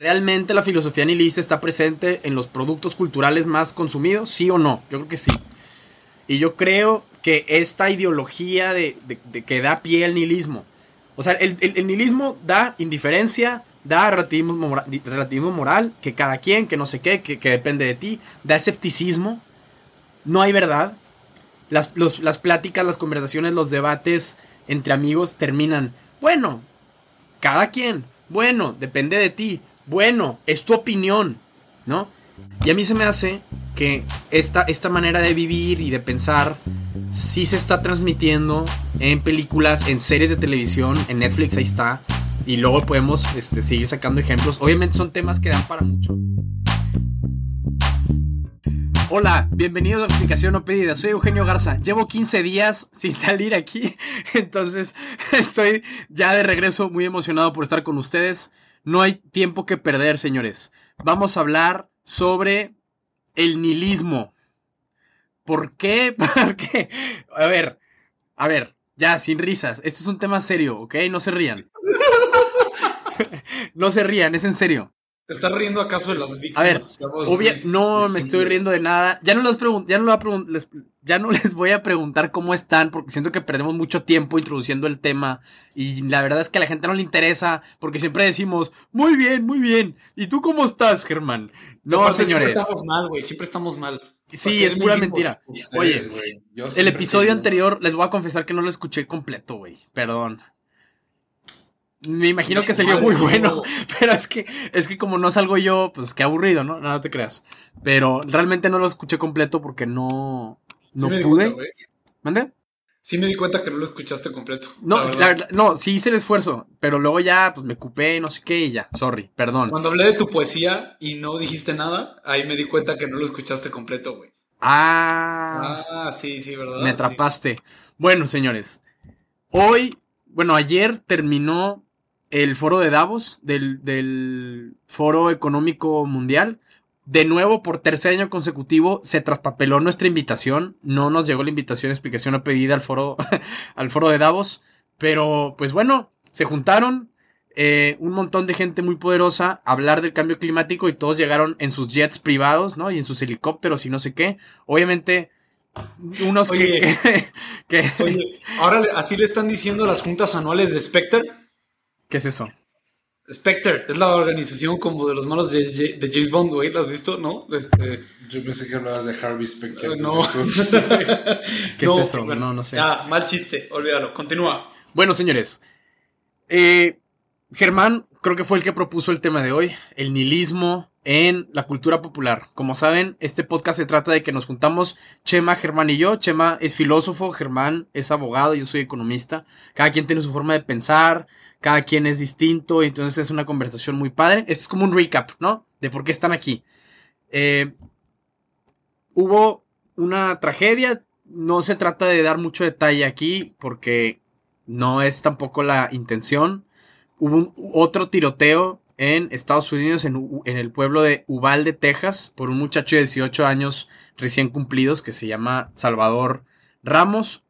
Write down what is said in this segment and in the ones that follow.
¿Realmente la filosofía nihilista está presente en los productos culturales más consumidos? ¿Sí o no? Yo creo que sí. Y yo creo que esta ideología de, que da pie al nihilismo, o sea, el, nihilismo da indiferencia, da relativismo, moral, que cada quien, que no sé qué, que, depende de ti, da escepticismo, no hay verdad. Las, las pláticas, las conversaciones, los debates entre amigos terminan, bueno, cada quien, bueno, depende de ti, bueno, es tu opinión, ¿no? Y a mí se me hace que esta, esta manera de vivir y de pensar sí se está transmitiendo en películas, en series de televisión, en Netflix ahí está. Y luego podemos este, seguir sacando ejemplos. Obviamente son temas que dan para mucho. Hola, bienvenidos a Explicación No Pedida. Soy Eugenio Garza. Llevo 15 días sin salir aquí, entonces estoy ya de regreso muy emocionado por estar con ustedes. No hay tiempo que perder, señores. Vamos a hablar sobre el nihilismo. ¿Por qué? ¿Por qué? A ver, a ver, ya, sin risas. Esto es un tema serio, ¿ok? No se rían. no se rían, es en serio. ¿Te estás riendo acaso de las víctimas? A ver, no me estoy riendo de nada. Ya no, les ya, no les, ya no les voy a preguntar cómo están porque siento que perdemos mucho tiempo introduciendo el tema y la verdad es que a la gente no le interesa porque siempre decimos, muy bien, muy bien. ¿Y tú cómo estás, Germán? No, señores. Siempre estamos mal, güey, siempre estamos mal. Sí, es pura mentira. Oye, el episodio anterior les voy a confesar que no lo escuché completo, güey. Perdón. Me imagino que salió muy bueno, pero es que, es que como no salgo yo, pues qué aburrido, ¿no? No, te creas. Pero realmente no lo escuché completo porque no, no pude. ¿Mande? Sí me di cuenta que no lo escuchaste completo. No, no, sí hice el esfuerzo, pero luego ya pues me ocupé, no sé qué, y ya, sorry, perdón. Cuando hablé de tu poesía y no dijiste nada, ahí me di cuenta que no lo escuchaste completo, güey. Ah. Ah, sí, sí, ¿verdad? Me atrapaste. Bueno, señores, hoy, bueno, ayer terminó el foro de Davos, del, Foro Económico Mundial. De nuevo, por tercer año consecutivo, se traspapeló nuestra invitación. No nos llegó la invitación, explicación o pedida al foro, al foro de Davos. Pero, pues bueno, se juntaron eh, un montón de gente muy poderosa a hablar del cambio climático y todos llegaron en sus jets privados, ¿no? Y en sus helicópteros y no sé qué. Obviamente, unos que, Oye, ahora así le están diciendo las juntas anuales de Spectre. ¿Qué es eso? Spectre, es la organización como de los malos de, James Bond, güey, ¿la has visto? ¿No? Este... Yo pensé que hablabas de Harvey Specter. no. ¿Qué es eso? no, no sé. Ah, mal chiste, olvídalo, continúa. Bueno, señores. Eh, Germán creo que fue el que propuso el tema de hoy, el nihilismo en la cultura popular. Como saben, este podcast se trata de que nos juntamos Chema, Germán y yo. Chema es filósofo, Germán es abogado, yo soy economista. Cada quien tiene su forma de pensar, cada quien es distinto, entonces es una conversación muy padre. Esto es como un recap, ¿no? De por qué están aquí. Eh, hubo una tragedia, no se trata de dar mucho detalle aquí porque no es tampoco la intención. Hubo otro tiroteo en Estados Unidos, en, el pueblo de Uvalde, Texas, por un muchacho de 18 años recién cumplidos que se llama Salvador Ramos.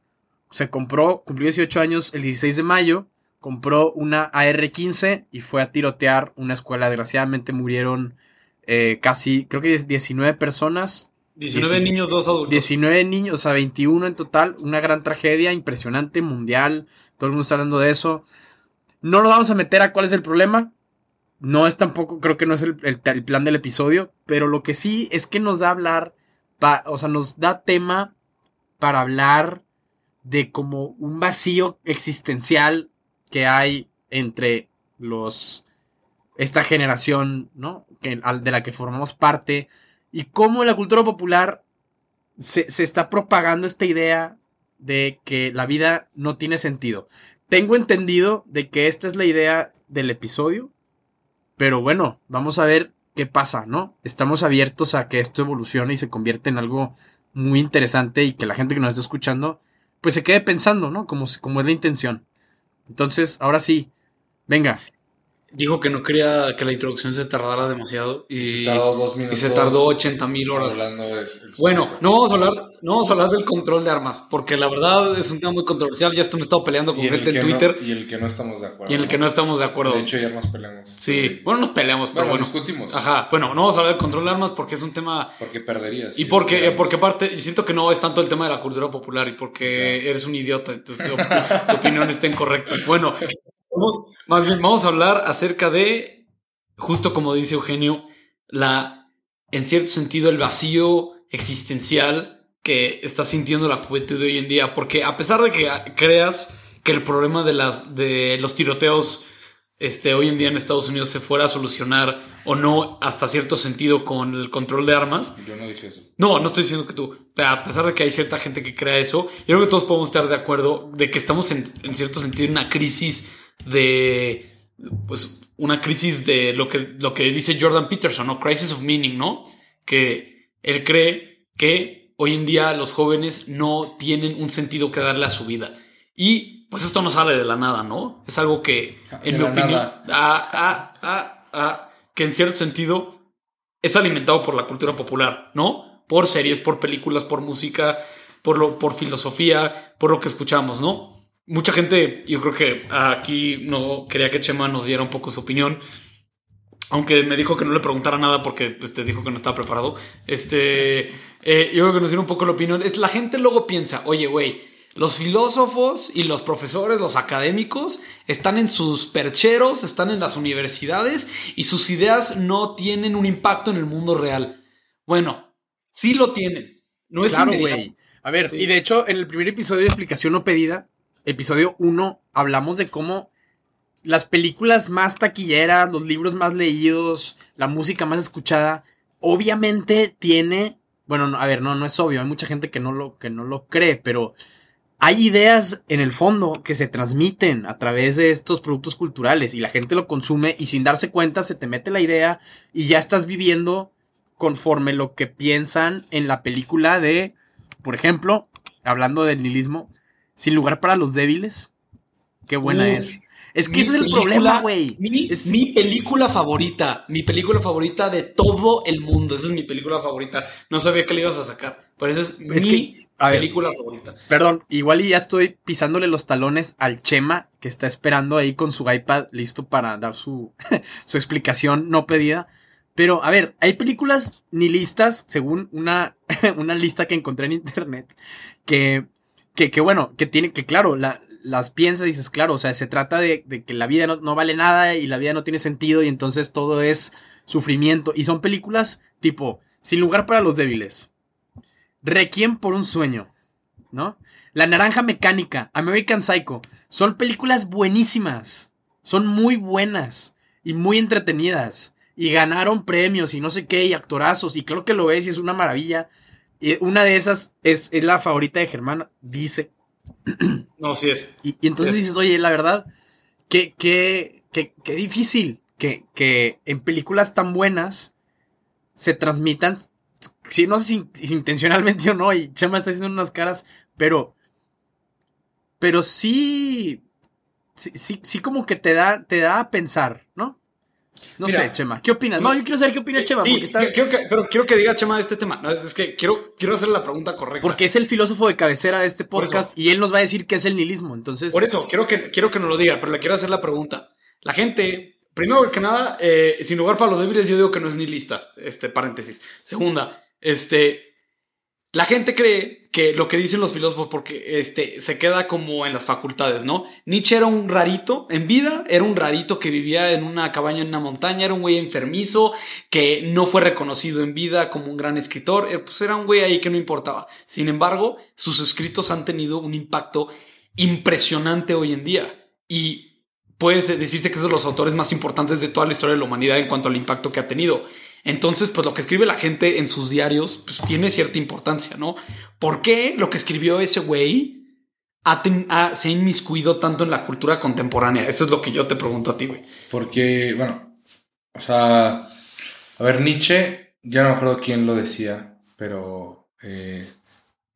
Se compró, cumplió 18 años el 16 de mayo, compró una AR-15 y fue a tirotear una escuela. Desgraciadamente murieron eh, casi, creo que 19 personas. 19 niños, dos adultos. 19 niños, o sea, 21 en total. Una gran tragedia, impresionante, mundial. Todo el mundo está hablando de eso. No nos vamos a meter a cuál es el problema. No es tampoco, creo que no es el, plan del episodio, pero lo que sí es que nos da hablar, o sea, nos da tema para hablar de como un vacío existencial que hay entre los esta generación, ¿no? Que, de la que formamos parte y cómo en la cultura popular se, se, está propagando esta idea de que la vida no tiene sentido. Tengo entendido de que esta es la idea del episodio, pero bueno, vamos a ver qué pasa, ¿no? Estamos abiertos a que esto evolucione y se convierta en algo muy interesante y que la gente que nos está escuchando pues se quede pensando, ¿no? Como, como es la intención. Entonces, ahora sí, venga. Dijo que no quería que la introducción se tardara demasiado y, Y se tardó dos y minutos. se tardó 80 mil horas. Hablando de- el Bueno, no vamos a hablar, no vamos a hablar del control de armas, porque la verdad es un tema muy controversial. Ya me he estado peleando con Y en, gente en que no- Twitter y el que no estamos de acuerdo. y en el que no estamos de acuerdo. De hecho, ayer nos peleamos. sí, bueno, nos peleamos, pero Bueno, bueno. discutimos. Ajá, bueno, no vamos a hablar del control de armas porque es un tema Porque perderías. Y porque, porque aparte, y siento que no es tanto el tema de la cultura popular y porque eres un idiota, entonces tu, tu opinión está incorrecta. Bueno, vamos, más bien vamos a hablar acerca de, justo como dice Eugenio, la, en cierto sentido, el vacío existencial que está sintiendo la juventud de hoy en día. Porque a pesar de que creas que el problema de, las, de los tiroteos este, hoy en día en Estados Unidos se fuera a solucionar o no hasta cierto sentido con el control de armas, Yo no dije eso. no, no estoy diciendo que tú, a pesar de que hay cierta gente que crea eso, yo creo que todos podemos estar de acuerdo de que estamos en, en cierto sentido en una crisis de, pues, una crisis de lo que, lo que dice Jordan Peterson, ¿no? Crisis of meaning, ¿no? Que él cree que hoy en día los jóvenes no tienen un sentido que darle a su vida. Y pues esto no sale de la nada, ¿no? Es algo que, en De mi opinión, ah, ah, ah, ah, que en cierto sentido es alimentado por la cultura popular, ¿no? Por series, por películas, por música, por, lo, por filosofía, por lo que escuchamos, ¿no? Mucha gente, yo creo que aquí no quería que Chema nos diera un poco su opinión, aunque me dijo que no le preguntara nada porque pues, te dijo que no estaba preparado. Este, eh, yo creo que nos diera un poco la opinión. Es la gente luego piensa, oye, güey, los filósofos y los profesores, los académicos, están en sus percheros, están en las universidades y sus ideas no tienen un impacto en el mundo real. Bueno, sí lo tienen. No es Claro, güey. A ver, Sí. y de hecho, en el primer episodio de explicación no pedida, episodio 1, hablamos de cómo las películas más taquilleras, los libros más leídos, la música más escuchada, obviamente tiene, bueno, no, a ver, no, no es obvio, hay mucha gente que no lo, que no lo cree, pero hay ideas en el fondo que se transmiten a través de estos productos culturales y la gente lo consume y sin darse cuenta se te mete la idea y ya estás viviendo conforme lo que piensan en la película de, por ejemplo, hablando del nihilismo, Sin lugar para los débiles. Qué buena es. Es que ese es el problema, güey. Mi, Es- mi película favorita, mi película favorita de todo el mundo. Esa es mi película favorita. No sabía que le ibas a sacar, pero esa es, Es mi que, a ver. película favorita. Perdón, igual y ya estoy pisándole los talones al Chema, que está esperando ahí con su iPad listo para dar su, su explicación no pedida. Pero, a ver, hay películas nihilistas, según una, una lista que encontré en internet, que, que, que bueno, que tiene, que claro, la- las piensas y dices, claro, o sea, se trata de, de que la vida no, no vale nada y la vida no tiene sentido y entonces todo es sufrimiento. Y son películas tipo, Sin lugar para los débiles, Requiem por un sueño, ¿no? La Naranja Mecánica, American Psycho, son películas buenísimas, son muy buenas y muy entretenidas y ganaron premios y no sé qué y actorazos y claro que lo ves y es una maravilla. Y una de esas es, es la favorita de Germán, dice. No, sí es. Y, y entonces Sí. dices, oye, la verdad, qué, qué, qué, qué difícil que, que en películas tan buenas se transmitan, sí, no sé si, si intencionalmente o no, y Chema está haciendo unas caras, pero, pero sí, sí, sí, sí como que te da, te da a pensar, ¿no? No Mira, sé, Chema, ¿qué opinas? No, yo quiero saber qué opina Chema, Sí, porque, está, yo- quiero que, pero quiero que diga Chema de este tema. No, es, es que quiero, quiero hacer la pregunta correcta. porque es el filósofo de cabecera de este podcast y él nos va a decir qué es el nihilismo, entonces... Por eso, quiero que, quiero que nos lo diga, pero le quiero hacer la pregunta. La gente, primero que nada, eh, sin lugar para los débiles, yo digo que no es ni lista. Este, paréntesis. Segunda, este. La gente cree que lo que dicen los filósofos, porque este, se queda como en las facultades, ¿no? Nietzsche era un rarito, en vida era un rarito que vivía en una cabaña en una montaña, era un güey enfermizo, que no fue reconocido en vida como un gran escritor, eh, pues era un güey ahí que no importaba. Sin embargo, sus escritos han tenido un impacto impresionante hoy en día. Y puede decirse que es de los autores más importantes de toda la historia de la humanidad en cuanto al impacto que ha tenido. Entonces, pues lo que escribe la gente en sus diarios, pues tiene cierta importancia, ¿no? ¿Por qué lo que escribió ese güey ha ten- ha- se ha inmiscuido tanto en la cultura contemporánea? Eso es lo que yo te pregunto a ti, güey. Porque, bueno, o sea, a ver, Nietzsche, ya no me acuerdo quién lo decía, pero eh,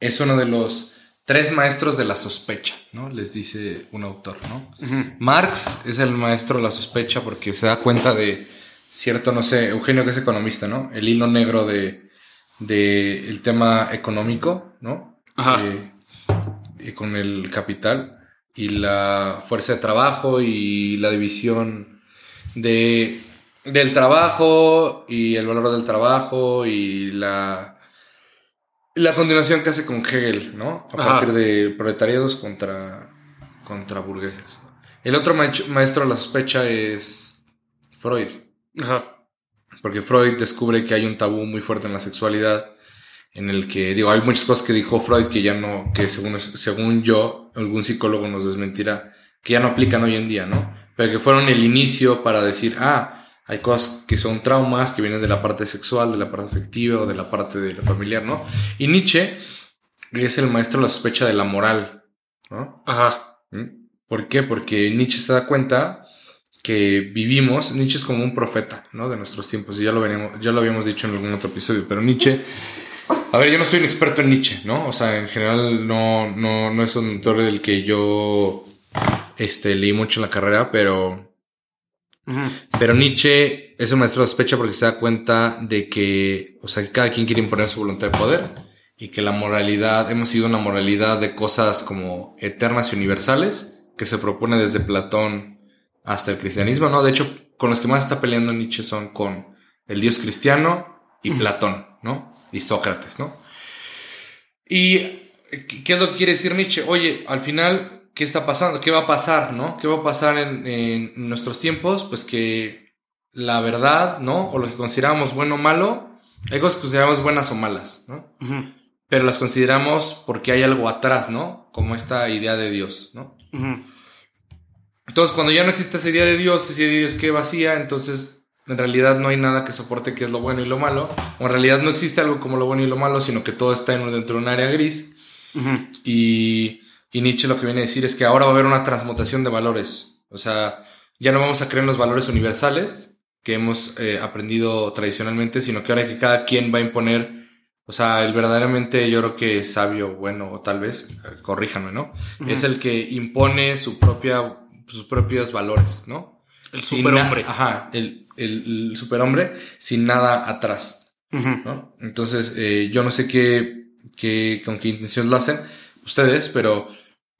es uno de los tres maestros de la sospecha, ¿no? Les dice un autor, ¿no? Marx es el maestro de la sospecha porque se da cuenta de cierto, no sé, Eugenio que es economista, ¿no? El hilo negro de, de el tema económico, ¿no? Ajá. Eh, y con el capital y la fuerza de trabajo y la división de, del trabajo y el valor del trabajo y la, la continuación que hace con Hegel, ¿no? A Ajá. partir de proletariados contra, contra burgueses. El otro maestro de la sospecha es Freud. Ajá. Porque Freud descubre que hay un tabú muy fuerte en la sexualidad, en el que, digo, hay muchas cosas que dijo Freud que ya no, que según, según yo, algún psicólogo nos desmentirá, que ya no aplican hoy en día, ¿no? Pero que fueron el inicio para decir, ah, hay cosas que son traumas, que vienen de la parte sexual, de la parte afectiva o de la parte de la familiar, ¿no? Y Nietzsche es el maestro de la sospecha de la moral, ¿no? Ajá. ¿Mm? ¿Por qué? Porque Nietzsche se da cuenta que vivimos, Nietzsche es como un profeta, ¿no? De nuestros tiempos, y ya lo, veníamos, ya lo habíamos dicho en algún otro episodio, pero Nietzsche, a ver, yo no soy un experto en Nietzsche, ¿no? O sea, en general no, no, no es un autor del que yo este, leí mucho en la carrera, pero, pero Nietzsche es un maestro de sospecha porque se da cuenta de que, o sea, que cada quien quiere imponer su voluntad de poder y que la moralidad, hemos sido una moralidad de cosas como eternas y universales que se propone desde Platón hasta el cristianismo, ¿no? De hecho, con los que más está peleando Nietzsche son con el dios cristiano y Platón, ¿no? Y Sócrates, ¿no? Y ¿qué es lo que quiere decir Nietzsche? Oye, al final, ¿qué está pasando? ¿Qué va a pasar, no? ¿Qué va a pasar en, en nuestros tiempos? Pues que la verdad, ¿no? O lo que consideramos bueno o malo, hay cosas que consideramos buenas o malas, ¿no? Pero las consideramos porque hay algo atrás, ¿no? Como esta idea de Dios, ¿no? Ujú. Entonces, cuando ya no existe esa idea de Dios, esa idea de Dios que vacía, entonces en realidad no hay nada que soporte qué es lo bueno y lo malo. O en realidad no existe algo como lo bueno y lo malo, sino que todo está en, dentro de un área gris. Y, y Nietzsche lo que viene a decir es que ahora va a haber una transmutación de valores. O sea, ya no vamos a creer en los valores universales que hemos eh, aprendido tradicionalmente, sino que ahora que cada quien va a imponer, o sea, el verdaderamente yo creo que sabio, bueno, o tal vez, eh, corríjanme, ¿no? Es el que impone su propia, sus propios valores, ¿no? El superhombre. Ajá, el, el, el superhombre sin nada atrás. ¿no? Entonces, eh, yo no sé qué, qué- con qué intención lo hacen ustedes, pero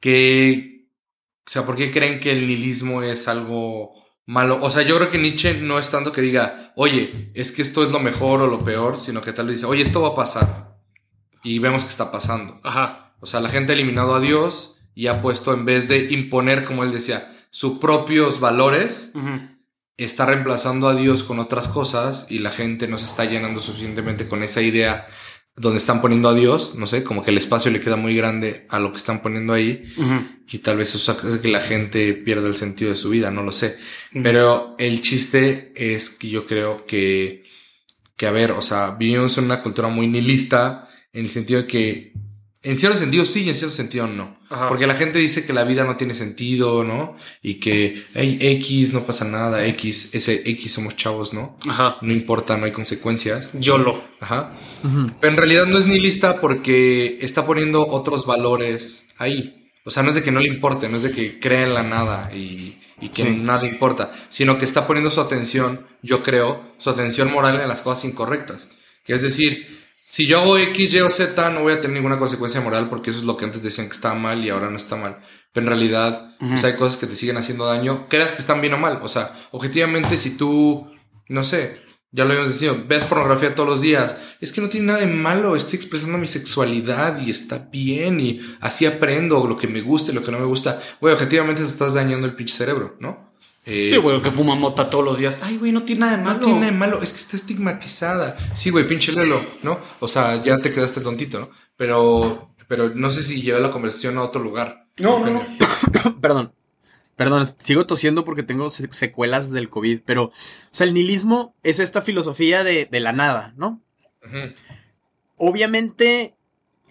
qué, o sea, ¿por qué creen que el nihilismo es algo malo? O sea, yo creo que Nietzsche no es tanto que diga, oye, es que esto es lo mejor o lo peor, sino que tal vez dice, oye, esto va a pasar. Y vemos que está pasando. Ajá. O sea, la gente ha eliminado a Dios y ha puesto, en vez de imponer, como él decía, sus propios valores, está reemplazando a Dios con otras cosas y la gente no se está llenando suficientemente con esa idea donde están poniendo a Dios, no sé, como que el espacio le queda muy grande a lo que están poniendo ahí y tal vez eso hace que la gente pierda el sentido de su vida, no lo sé. Pero el chiste es que yo creo que, que a ver, o sea, vivimos en una cultura muy nihilista en el sentido de que en cierto sentido sí y en cierto sentido no. Ajá. Porque la gente dice que la vida no tiene sentido, ¿no? Y que hay X, no pasa nada, X, ese X somos chavos, ¿no? Ajá. No importa, no hay consecuencias. YOLO. Ajá. Pero en realidad no es nihilista porque está poniendo otros valores ahí. O sea, no es de que no le importe, no es de que crea en la nada y, y que Sí. nada importa, sino que está poniendo su atención, yo creo, su atención moral en las cosas incorrectas. Que es decir, si yo hago X, Y o Z, no voy a tener ninguna consecuencia moral porque eso es lo que antes decían que estaba mal y ahora no está mal. Pero en realidad, pues, hay cosas que te siguen haciendo daño, creas que están bien o mal. O sea, objetivamente, si tú, no sé, ya lo habíamos dicho, ves pornografía todos los días, es que no tiene nada de malo, estoy expresando mi sexualidad y está bien y así aprendo lo que me gusta y lo que no me gusta. Güey, objetivamente te estás dañando el pinche cerebro, ¿no? Eh, Sí, güey, que fuma mota todos los días. Ay, güey, no tiene nada de malo. no tiene nada de malo, es que está estigmatizada. Sí, güey, pinche Lelo, ¿no? O sea, ya te quedaste tontito, ¿no? Pero, pero no sé si llevé la conversación a otro lugar. No, no, no. Perdón. Perdón, sigo tosiendo porque tengo se- secuelas del COVID, pero, o sea, el nihilismo es esta filosofía de, de la nada, ¿no? Obviamente,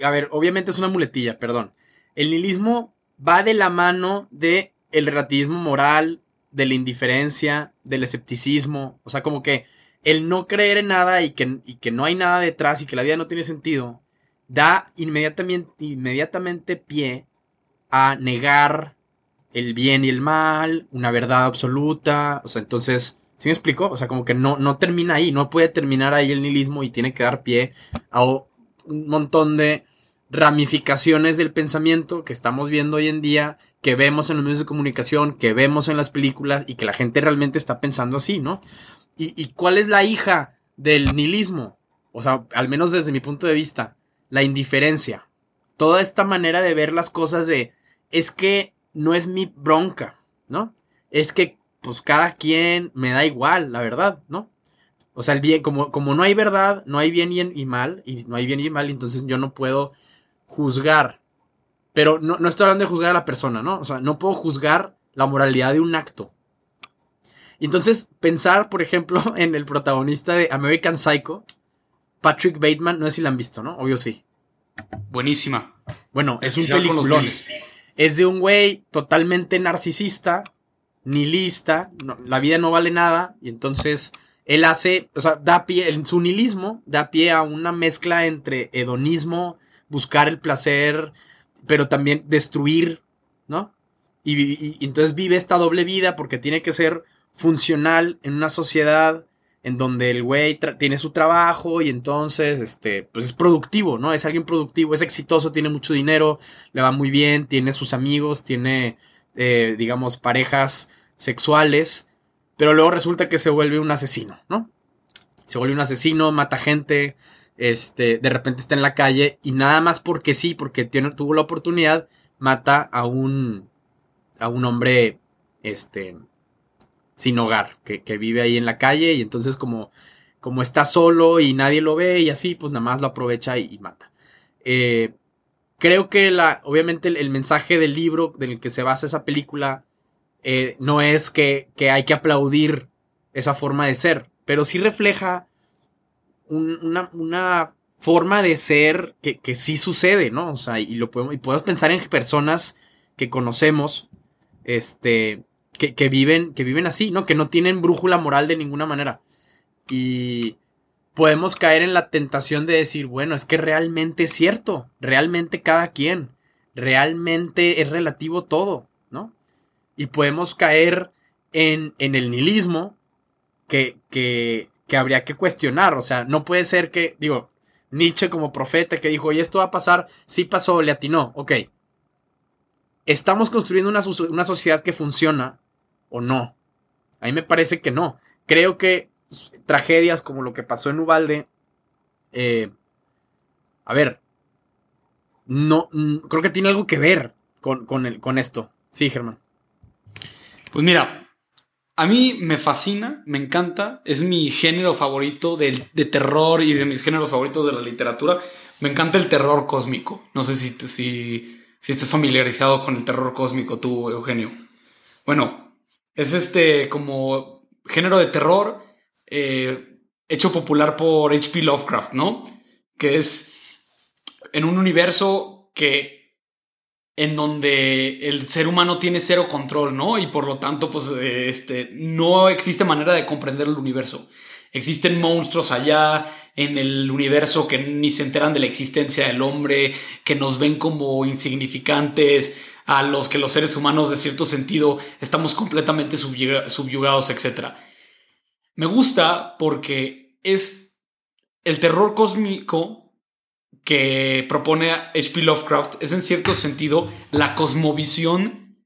a ver, obviamente es una muletilla, perdón. El nihilismo va de la mano de el relativismo moral, de la indiferencia, del escepticismo, o sea, como que el no creer en nada y que, y que no hay nada detrás y que la vida no tiene sentido, da inmediatamente, inmediatamente pie a negar el bien y el mal, una verdad absoluta, o sea, entonces, ¿sí me explico? O sea, como que no, no termina ahí, no puede terminar ahí el nihilismo y tiene que dar pie a un montón de ramificaciones del pensamiento que estamos viendo hoy en día, que vemos en los medios de comunicación, que vemos en las películas y que la gente realmente está pensando así, ¿no? ¿Y, cuál es la hija del nihilismo? O sea, al menos desde mi punto de vista, la indiferencia. Toda esta manera de ver las cosas de, es que no es mi bronca, ¿no? Es que, pues cada quien me da igual, la verdad, ¿no? O sea, el bien, como, como no hay verdad, no hay bien y, mal, y no hay bien y mal, entonces yo no puedo juzgar. Pero no, no estoy hablando de juzgar a la persona, ¿no? O sea, no puedo juzgar la moralidad de un acto. Y entonces, pensar, por ejemplo, en el protagonista de American Psycho, Patrick Bateman, no sé si la han visto, ¿no? Obvio sí. Buenísima. Bueno, es un peliculón. Es de un güey totalmente narcisista, nihilista, la vida no vale nada, y entonces él hace, o sea, da pie, en su nihilismo da pie a una mezcla entre hedonismo, buscar el placer, pero también destruir, ¿no? Y, entonces vive esta doble vida porque tiene que ser funcional en una sociedad en donde el güey tiene su trabajo y entonces, este, pues es productivo, ¿no? Es alguien productivo, es exitoso, tiene mucho dinero, le va muy bien, tiene sus amigos, tiene, eh, digamos, parejas sexuales, pero luego resulta que se vuelve un asesino, ¿no? Se vuelve un asesino, mata gente, este, de repente está en la calle y nada más porque sí, porque tuvo la oportunidad, mata a un, a un hombre, este, sin hogar, que, vive ahí en la calle y entonces como, como está solo y nadie lo ve y así, pues nada más lo aprovecha y, mata. Eh, creo que la, obviamente el, mensaje del libro del que se basa esa película eh, no es que, que, hay que aplaudir esa forma de ser, pero sí refleja una, una, forma de ser que, que, sí sucede, ¿no? O sea, y lo podemos, y podemos pensar en personas que conocemos, este, que, viven, que viven así, ¿no? Que no tienen brújula moral de ninguna manera. Y podemos caer en la tentación de decir, bueno, es que realmente es cierto, realmente cada quien, realmente es relativo todo, ¿no? Y podemos caer en, en el nihilismo que, que, que habría que cuestionar, o sea, no puede ser que, digo, Nietzsche como profeta que dijo, y esto va a pasar, sí pasó, le atinó, ok. Estamos construyendo una, una sociedad que funciona o no. A mí me parece que no. Creo que tragedias como lo que pasó en Ubalde, eh, a ver, no, creo que tiene algo que ver con, con, con esto. Sí, Germán. Pues mira, a mí me fascina, me encanta, es mi género favorito de, de, terror y de mis géneros favoritos de la literatura. Me encanta el terror cósmico. No sé si, si, si estás familiarizado con el terror cósmico tú, Eugenio. Bueno, es este como género de terror eh, hecho popular por H.P. Lovecraft, ¿no? Que es en un universo que en donde el ser humano tiene cero control, ¿no? Y por lo tanto, pues, este, no existe manera de comprender el universo. Existen monstruos allá en el universo que ni se enteran de la existencia del hombre, que nos ven como insignificantes, a los que los seres humanos de cierto sentido estamos completamente subyugados, etc. Me gusta porque es el terror cósmico que propone H.P. Lovecraft, es en cierto sentido la cosmovisión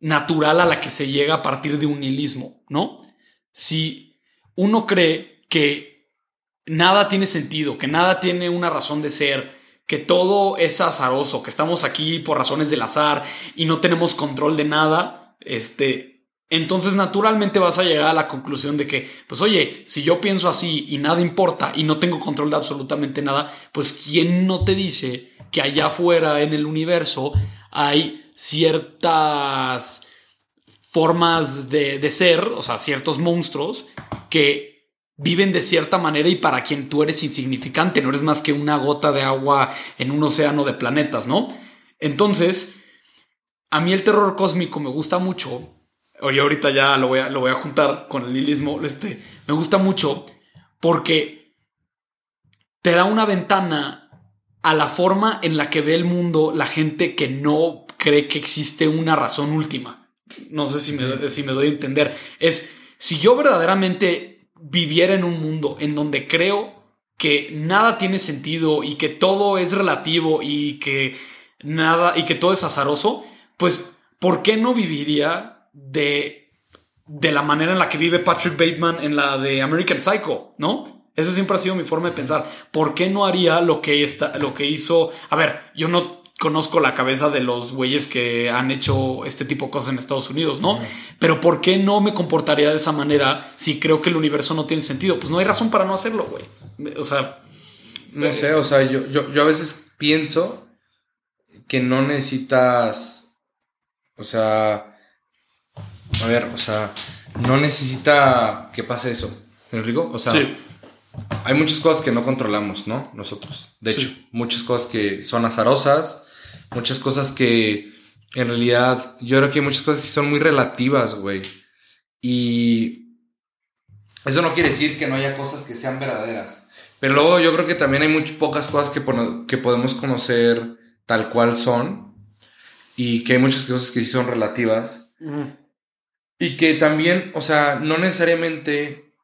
natural a la que se llega a partir de un nihilismo, ¿no? Si uno cree que nada tiene sentido, que nada tiene una razón de ser, que todo es azaroso, que estamos aquí por razones del azar y no tenemos control de nada, este, entonces naturalmente vas a llegar a la conclusión de que, pues oye, si yo pienso así y nada importa y no tengo control de absolutamente nada, pues ¿quién no te dice que allá afuera en el universo hay ciertas formas de, de ser, o sea, ciertos monstruos que viven de cierta manera y para quien tú eres insignificante, no eres más que una gota de agua en un océano de planetas, ¿no? Entonces, a mí el terror cósmico me gusta mucho. Oye, ahorita ya lo voy a, lo voy a juntar con el lilismo. Este, me gusta mucho porque te da una ventana a la forma en la que ve el mundo la gente que no cree que existe una razón última. No sé si me, si me doy a entender. Es, si yo verdaderamente viviera en un mundo en donde creo que nada tiene sentido y que todo es relativo y que nada y que todo es azaroso, pues ¿por qué no viviría de, de la manera en la que vive Patrick Bateman en la de American Psycho, ¿no? Esa siempre ha sido mi forma de pensar. ¿Por qué no haría lo que, está, lo que hizo? A ver, yo no conozco la cabeza de los güeyes que han hecho este tipo de cosas en Estados Unidos, ¿no? Pero ¿por qué no me comportaría de esa manera si creo que el universo no tiene sentido? Pues no hay razón para no hacerlo, güey. O sea... No sé, o sea, yo, yo, yo a veces pienso que no necesitas, o sea, a ver, o sea, no necesita que pase eso. ¿Me explico? O sea, Sí. hay muchas cosas que no controlamos, ¿no? Nosotros. De Sí. hecho, muchas cosas que son azarosas, muchas cosas que en realidad, yo creo que hay muchas cosas que son muy relativas, güey. Y eso no quiere decir que no haya cosas que sean verdaderas. Pero luego yo creo que también hay muy pocas cosas que, que podemos conocer tal cual son. Y que hay muchas cosas que sí son relativas. Y que también, o sea, no necesariamente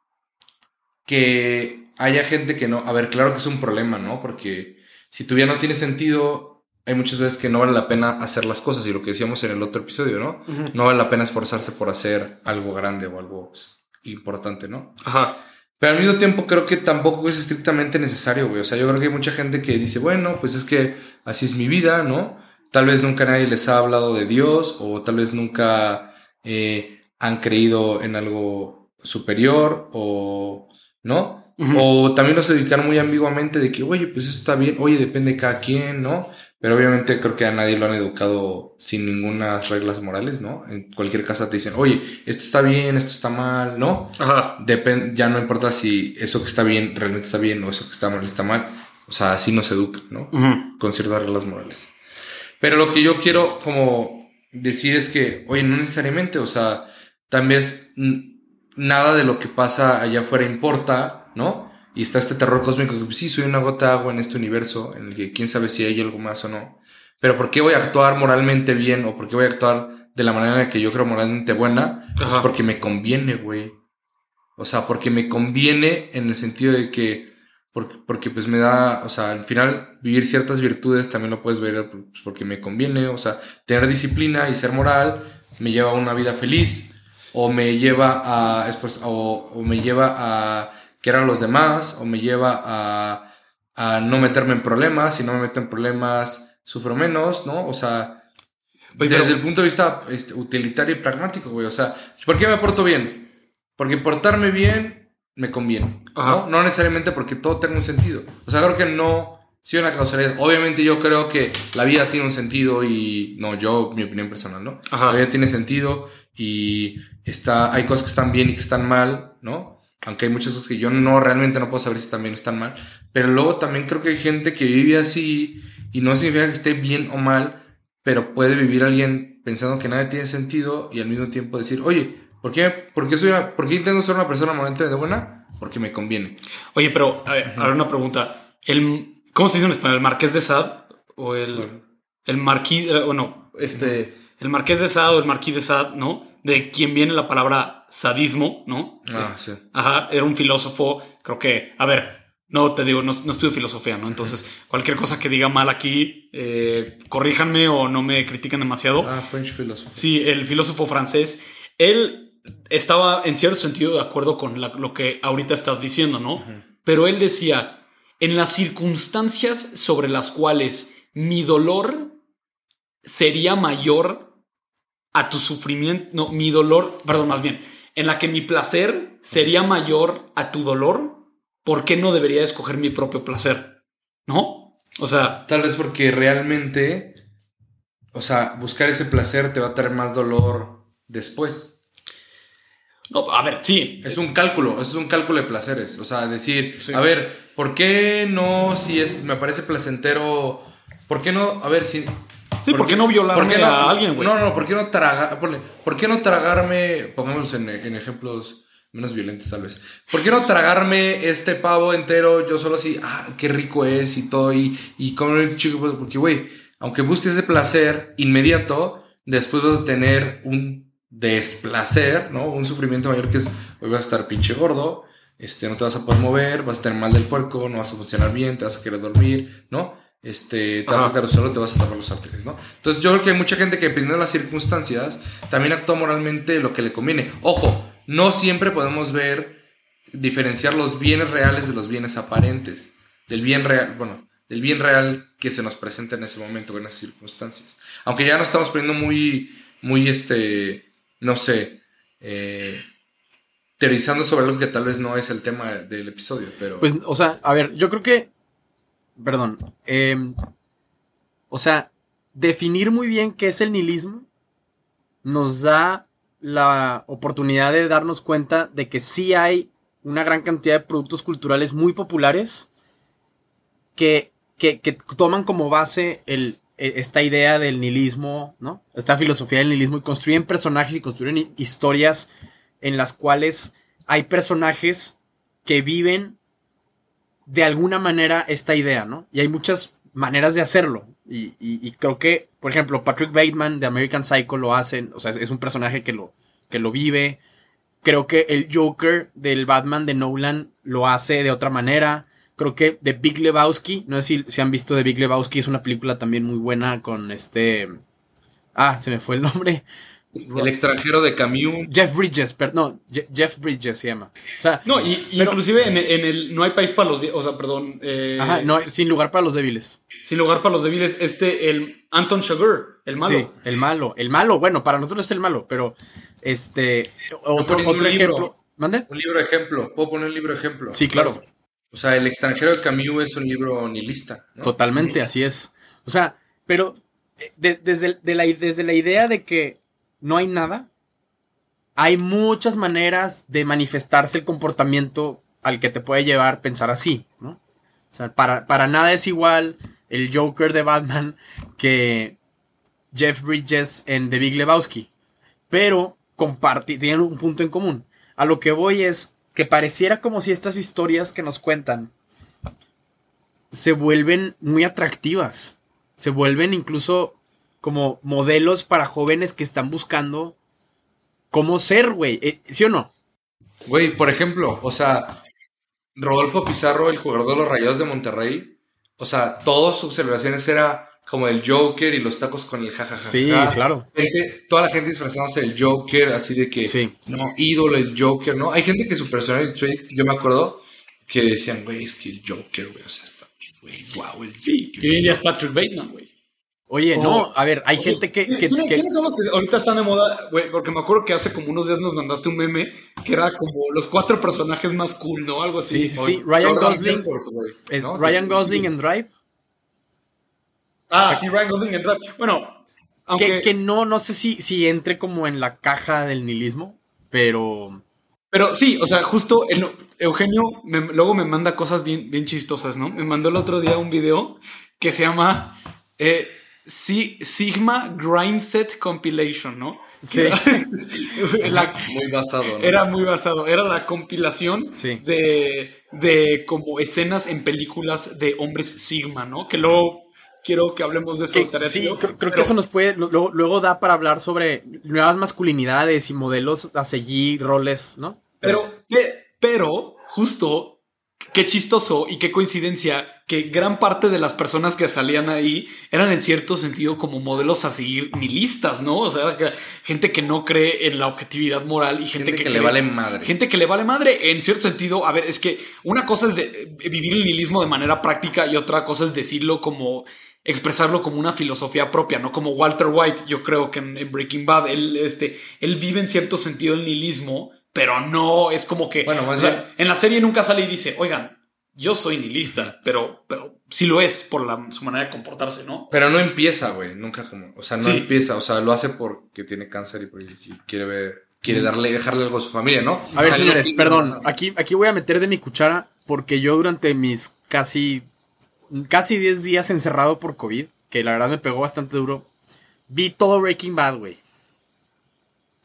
que haya gente que no. A ver, claro que es un problema, ¿no? Porque si tu vida no tiene sentido, hay muchas veces que no vale la pena hacer las cosas. Y lo que decíamos en el otro episodio, ¿no? No vale la pena esforzarse por hacer algo grande o algo pues, importante, ¿no? Ajá. Pero al mismo tiempo creo que tampoco es estrictamente necesario, güey. O sea, yo creo que hay mucha gente que dice, bueno, pues es que así es mi vida, ¿no? Tal vez nunca nadie les ha hablado de Dios o tal vez nunca eh, han creído en algo superior o, ¿no? O también los dedican muy ambiguamente de que, oye, pues eso está bien, oye, depende de cada quien, ¿no? Pero obviamente creo que a nadie lo han educado sin ninguna reglas morales, ¿no? En cualquier casa te dicen, oye, esto está bien, esto está mal, ¿no? Ajá. Depen- ya no importa si eso que está bien realmente está bien o eso que está mal está mal. O sea, así nos educan, ¿no? Con ciertas reglas morales. Pero lo que yo quiero como decir es que, oye, no necesariamente, o sea, también es nada de lo que pasa allá afuera importa, ¿no? Y está este terror cósmico que pues, sí, soy una gota de agua en este universo, en el que quién sabe si hay algo más o no. Pero ¿por qué voy a actuar moralmente bien o por qué voy a actuar de la manera en la que yo creo moralmente buena? Pues porque me conviene, güey. O sea, porque me conviene en el sentido de que, porque, porque pues me da, o sea, al final vivir ciertas virtudes también lo puedes ver pues, porque me conviene, o sea, tener disciplina y ser moral me lleva a una vida feliz o me lleva a o, o me lleva a querer a los demás o me lleva a, a no meterme en problemas, si no me meto en problemas sufro menos, ¿no? O sea, Oye, desde pero- el punto de vista este, utilitario y pragmático, güey. O sea, ¿por qué me porto bien? Porque portarme bien me conviene. Ajá. ¿no? no necesariamente porque todo tenga un sentido. O sea, creo que no. Sí, una causalidad. Obviamente, yo creo que la vida tiene un sentido y. No, yo, mi opinión personal, ¿no? Ajá. La vida tiene sentido y está, hay cosas que están bien y que están mal, ¿no? Aunque hay muchas cosas que yo no realmente no puedo saber si están bien o están mal. Pero luego también creo que hay gente que vive así y no significa que esté bien o mal, pero puede vivir alguien pensando que nada tiene sentido y al mismo tiempo decir, oye, ¿por qué, por qué, soy una- por qué intento ser una persona moralmente buena? Porque me conviene. Oye, pero a ver, a ver, una pregunta. El, ¿Cómo se dice en español? ¿El Marqués de Sade? ¿O el, Bueno. el Marquís? eh, o no, este, el Marqués de Sade o el Marquís de Sade, ¿no? De quien viene la palabra sadismo, ¿no? Ah, Es- sí. Ajá, era un filósofo, creo que, a ver, no te digo, no, no estudio filosofía, ¿no? Entonces, cualquier cosa que diga mal aquí, eh, corríjanme o no me critiquen demasiado. Ah, French philosophy. Sí, el filósofo francés, él estaba en cierto sentido de acuerdo con la- lo que ahorita estás diciendo, ¿no? Pero él decía, en las circunstancias sobre las cuales mi dolor sería mayor a tu sufrimiento, no, mi dolor, perdón, más bien, en la que mi placer sería mayor a tu dolor, ¿por qué no debería escoger mi propio placer? ¿No? O sea, Tal vez porque realmente, o sea, buscar ese placer te va a traer más dolor después. no, a ver, sí, Es un cálculo, es un cálculo de placeres. O sea, decir, Sí. a ver, ¿por qué no, si es, me parece placentero, ¿por qué no, a ver, si... Sí, ¿por qué no violarme a alguien, güey? No, no, ¿por qué no ¿por qué no tragarme, pongámoslo en, en ejemplos menos violentos tal vez. ¿Por qué no tragarme este pavo entero yo solo así, ah, qué rico es y todo, y, y comer un chico? Porque, güey, aunque busques ese placer inmediato, después vas a tener un desplacer, ¿no? Un sufrimiento mayor que es, hoy vas a estar pinche gordo, este, no te vas a poder mover, vas a tener mal del puerco, no vas a funcionar bien, te vas a querer dormir, ¿no? Este, te va a afectar solo, te vas a tapar los arterias, ¿no? Entonces yo creo que hay mucha gente que dependiendo de las circunstancias también actúa moralmente lo que le conviene. Ojo, no siempre podemos ver, diferenciar los bienes reales de los bienes aparentes. Del bien real, bueno, del bien real que se nos presenta en ese momento, en esas circunstancias. Aunque ya nos estamos poniendo muy, muy, este, no sé, eh, teorizando sobre algo que tal vez no es el tema del episodio, pero... Pues, o sea, a ver, yo creo que perdón, em, o sea, definir muy bien qué es el nihilismo nos da la oportunidad de darnos cuenta de que sí hay una gran cantidad de productos culturales muy populares que, que, toman como base e, esta idea del nihilismo. Esta filosofía del nihilismo y construyen personajes y construyen historias en las cuales hay personajes que viven de alguna manera esta idea, ¿no? Y hay muchas maneras de hacerlo. Y, creo que, por ejemplo, Patrick Bateman de American Psycho lo hacen, o sea, es, un personaje que lo, que lo vive. Creo que el Joker del Batman de Nolan lo hace de otra manera. Creo que The Big Lebowski, no sé si, si han visto The Big Lebowski, es una película también muy buena con este... Ah, se me fue el nombre. El extranjero de Camus. Jeff Bridges, pero no, Jeff Bridges se llama. O sea, no, y, inclusive en, el No hay país para los o sea, perdón. Eh, ajá, no, sin lugar para los débiles. Sin lugar para los débiles, este, el Anton Chigurh, el malo. Sí, el malo, el malo, bueno, para nosotros es el malo, pero este, otro, otro ejemplo. ¿Mande? Un libro ejemplo, puedo poner un libro ejemplo. Sí, claro. O sea, El extranjero de Camus es un libro nihilista. Totalmente, así es. O sea, pero eh, desde, la, desde la idea de que no hay nada, hay muchas maneras de manifestarse el comportamiento al que te puede llevar pensar así, ¿no? O sea, para, para nada es igual el Joker de Batman que Jeff Bridges en The Big Lebowski. Pero tienen un punto en común. A lo que voy es que pareciera como si estas historias que nos cuentan se vuelven muy atractivas. Se vuelven incluso como modelos para jóvenes que están buscando cómo ser, güey. Eh, ¿Sí o no? Güey, por ejemplo, o sea, Rodolfo Pizarro, el jugador de los Rayados de Monterrey, o sea, todas sus celebraciones era como el Joker y los tacos con el jajaja. Sí, claro. toda la gente disfrazándose del Joker, así de que, sí. no, ídolo el Joker, ¿no? Hay gente que su personaje, yo me acuerdo, que decían, güey, es que el Joker, güey, o sea, está, güey, wow, el Sí, y hoy en día es Patrick Bateman, güey. Oye, no, a ver, hay gente que, ¿Quiénes son los que ahorita están de moda, güey? Porque me acuerdo que hace como unos días nos mandaste un meme que era como los cuatro personajes más cool, ¿no? Algo así. Sí, sí, sí. Ryan Gosling. Es Ryan Gosling en Drive. Ah, sí, Ryan Gosling en Drive. Bueno, aunque... Que, no, no sé si, si entre como en la caja del nihilismo, pero... Pero sí, o sea, justo Eugenio luego me manda cosas bien, bien chistosas, ¿no? Me mandó el otro día un video que se llama... Eh, Sí, Sigma Grindset Compilation, ¿no? Sí. muy basado. ¿no? Era muy basado. Era la compilación de, de como escenas en películas de hombres Sigma, ¿no? Que luego quiero que hablemos de eso. sí, creo, que eso nos puede, luego, da para hablar sobre nuevas masculinidades y modelos a seguir, roles, ¿no? Pero, pero justo qué chistoso y qué coincidencia que gran parte de las personas que salían ahí eran en cierto sentido como modelos a seguir nihilistas, ¿no? O sea, gente que no cree en la objetividad moral y gente, que, le vale madre. Gente que le vale madre. En cierto sentido, a ver, es que una cosa es de vivir el nihilismo de manera práctica y otra cosa es decirlo como expresarlo como una filosofía propia, no como Walter White, yo creo que en, Breaking Bad, él, este, él vive en cierto sentido el nihilismo pero no es como que. Bueno, en la serie nunca sale y dice, oigan, yo soy nihilista, pero, pero sí lo es por la, su manera de comportarse, ¿no? Pero no empieza, güey, nunca como. O sea, no empieza, o sea, lo hace porque tiene cáncer y porque quiere ver. Quiere darle, dejarle algo a su familia, ¿no? A ver, señores, perdón. Aquí, aquí voy a meter de mi cuchara porque yo durante mis casi. casi 10 días encerrado por COVID, que la verdad me pegó bastante duro, vi todo Breaking Bad, güey.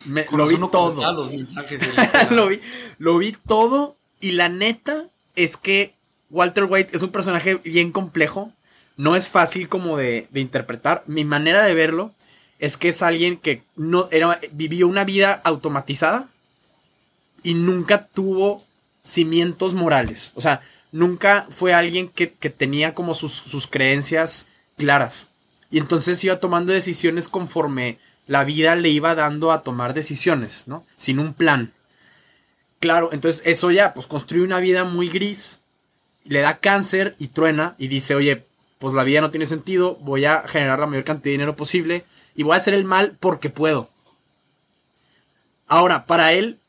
Me- lo vi todo. los mensajes. de la- lo, vi, lo vi todo y la neta es que Walter White es un personaje bien complejo. No es fácil como de, de interpretar. Mi manera de verlo es que es alguien que no era, vivió una vida automatizada y nunca tuvo cimientos morales. O sea, nunca fue alguien que, que tenía como sus, sus creencias claras. Y entonces iba tomando decisiones conforme la vida le iba dando a tomar decisiones, ¿no? Sin un plan. Claro, entonces eso ya, pues construye una vida muy gris, le da cáncer y truena y dice, oye, pues la vida no tiene sentido, voy a generar la mayor cantidad de dinero posible y voy a hacer el mal porque puedo. Ahora, para él,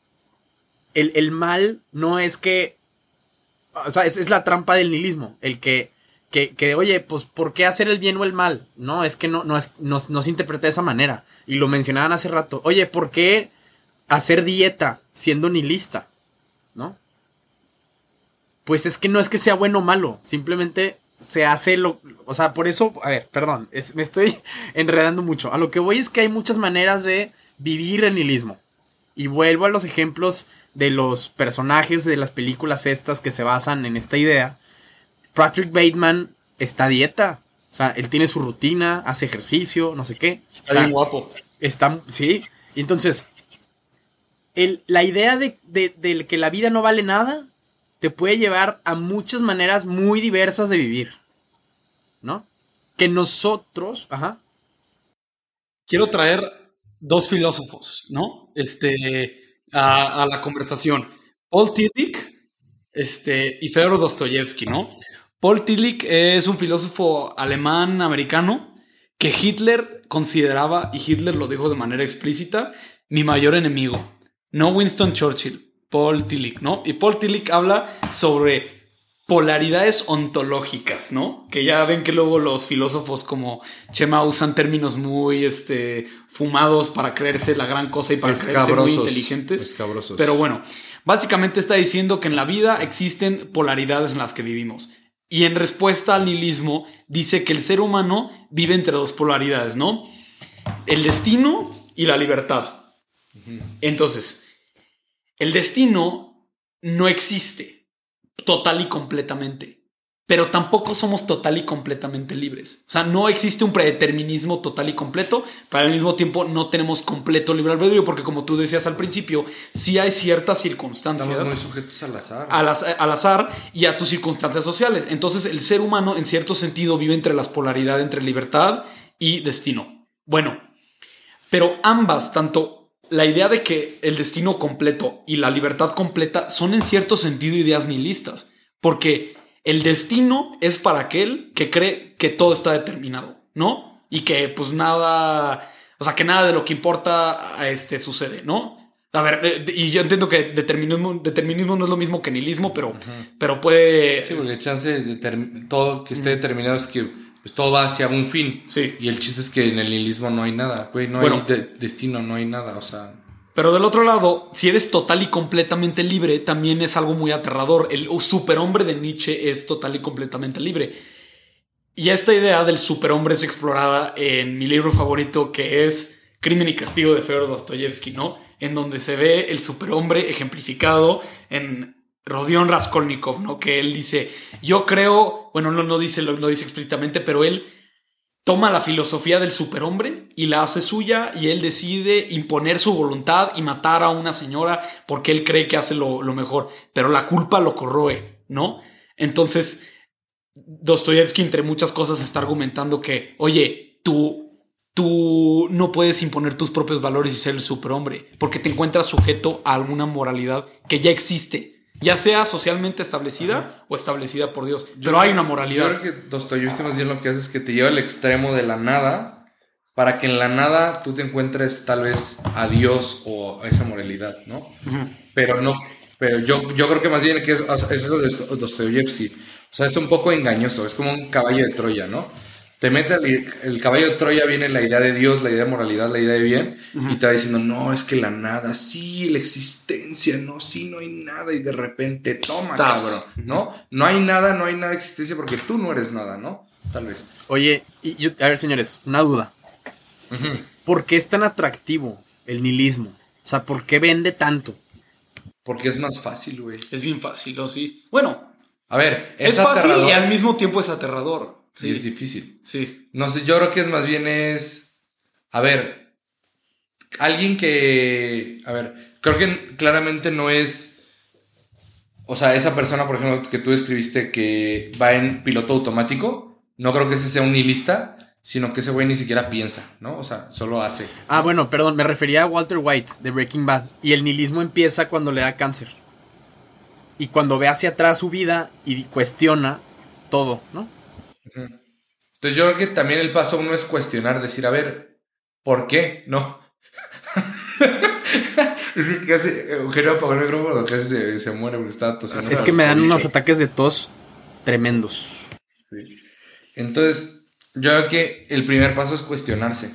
el, el mal no es que, o sea, es, es la trampa del nihilismo, el que, que, que, oye, pues, ¿por qué hacer el bien o el mal? No, es que no, no, es, no, no se interpreta de esa manera. Y lo mencionaban hace rato. Oye, ¿por qué hacer dieta siendo nihilista? Pues es que no es que sea bueno o malo, simplemente se hace lo... O sea, por eso, a ver, perdón, es- me estoy enredando mucho. A lo que voy es que hay muchas maneras de vivir el nihilismo. Y vuelvo a los ejemplos de los personajes de las películas estas que se basan en esta idea. Patrick Bateman está a dieta. O sea, él tiene su rutina, hace ejercicio, no sé qué. O Está sea, bien guapo. Está, sí. Y entonces, el- la idea de, de- de que la vida no vale nada te puede llevar a muchas maneras muy diversas de vivir. ¿No? Que nosotros, ajá, Quiero traer dos filósofos, ¿no? Este, a, la conversación. Paul Tillich este, y Fedor Dostoyevsky, ¿no? Paul Tillich es un filósofo alemán americano que Hitler consideraba, y Hitler lo dijo de manera explícita, mi mayor enemigo. No Winston Churchill, Paul Tillich, ¿no? Y Paul Tillich habla sobre polaridades ontológicas, ¿no? Que ya ven que luego los filósofos como Chema usan términos muy este, fumados para creerse la gran cosa y para creerse muy inteligentes. Escabrosos. Pero bueno, básicamente está diciendo que en la vida existen polaridades en las que vivimos. Y en respuesta al nihilismo, dice que el ser humano vive entre dos polaridades, ¿no? El destino y la libertad. Entonces, el destino no existe total y completamente, pero tampoco somos total y completamente libres. O sea, no existe un predeterminismo total y completo, pero al mismo tiempo no tenemos completo libre albedrío, porque como tú decías al principio, sí hay ciertas circunstancias Estamos muy sujetos al azar. al, az- al azar y a tus circunstancias sociales. Entonces el ser humano en cierto sentido vive entre las polaridades entre libertad y destino. Bueno, pero ambas, tanto la idea de que el destino completo y la libertad completa son en cierto sentido ideas nihilistas, porque el destino es para aquel que cree que todo está determinado, ¿no? Y que pues nada, o sea, que nada de lo que importa este, sucede, ¿no? A ver, eh, y yo entiendo que determinismo, determinismo no es lo mismo que nihilismo, pero, pero puede... Sí, porque el chance de todo que esté determinado es que pues, todo va hacia un fin. Sí. Y el chiste es que en el nihilismo no hay nada, güey, no Bueno. hay de- destino, no hay nada, o sea... Pero del otro lado, si eres total y completamente libre, también es algo muy aterrador. El superhombre de Nietzsche es total y completamente libre. Y esta idea del superhombre es explorada en mi libro favorito, que es Crimen y Castigo de Fedor Dostoyevsky, ¿no? En donde se ve el superhombre ejemplificado en Rodion Raskolnikov, ¿no? Que él dice, yo creo, bueno, no, no dice, lo, dice explícitamente, pero él toma la filosofía del superhombre y la hace suya y él decide imponer su voluntad y matar a una señora porque él cree que hace lo, lo mejor, pero la culpa lo corroe, ¿no? Entonces, Dostoyevsky, entre muchas cosas, está argumentando que, oye, tú, tú no puedes imponer tus propios valores y ser el superhombre, porque te encuentras sujeto a alguna moralidad que ya existe, ya sea socialmente establecida o establecida por Dios, pero hay una moralidad. Yo creo que Dostoyevsky más bien lo que hace es que te lleva al extremo de la nada para que en la nada tú te encuentres tal vez a Dios o a esa moralidad, ¿no? Pero no, pero yo, yo creo que más bien que es, es eso de Dosto- Dostoyevsky. O sea, es un poco engañoso, es como un caballo de Troya, ¿no? Te mete el, el caballo de Troya, viene la idea de Dios, la idea de moralidad, la idea de bien, y te va diciendo, no, es que la nada, sí, la existencia, no, sí, no hay nada, y de repente, toma, cabrón, ¿no? No hay nada, no hay nada de existencia porque tú no eres nada, ¿no? Tal vez. Oye, y yo- a ver, señores, una duda. ¿Por qué es tan atractivo el nihilismo? O sea, ¿por qué vende tanto? Porque es más fácil, güey. Es bien fácil, ¿o sí? Bueno, A ver, es, es, fácil aterrador y al mismo tiempo es aterrador. Y es Sí, difícil. sí. No sé, yo creo que es más bien es. A ver. Alguien que. A ver. Creo que claramente no es. O sea, esa persona, por ejemplo, que tú describiste que va en piloto automático. No creo que ese sea un nihilista. Sino que ese güey ni siquiera piensa, ¿no? O sea, solo hace. Ah, bueno, perdón, me refería a Walter White de Breaking Bad. Y el nihilismo empieza cuando le da cáncer. Y cuando ve hacia atrás su vida y cuestiona todo, ¿no? Entonces yo creo que también el paso uno es cuestionar, decir, a ver, ¿por qué? No. es que casi, Eugenio apagó el micrófono, casi se, se muere estaba tosiendo. Es que me dan unos ataques de tos tremendos. Sí. Entonces, yo creo que el primer paso es cuestionarse.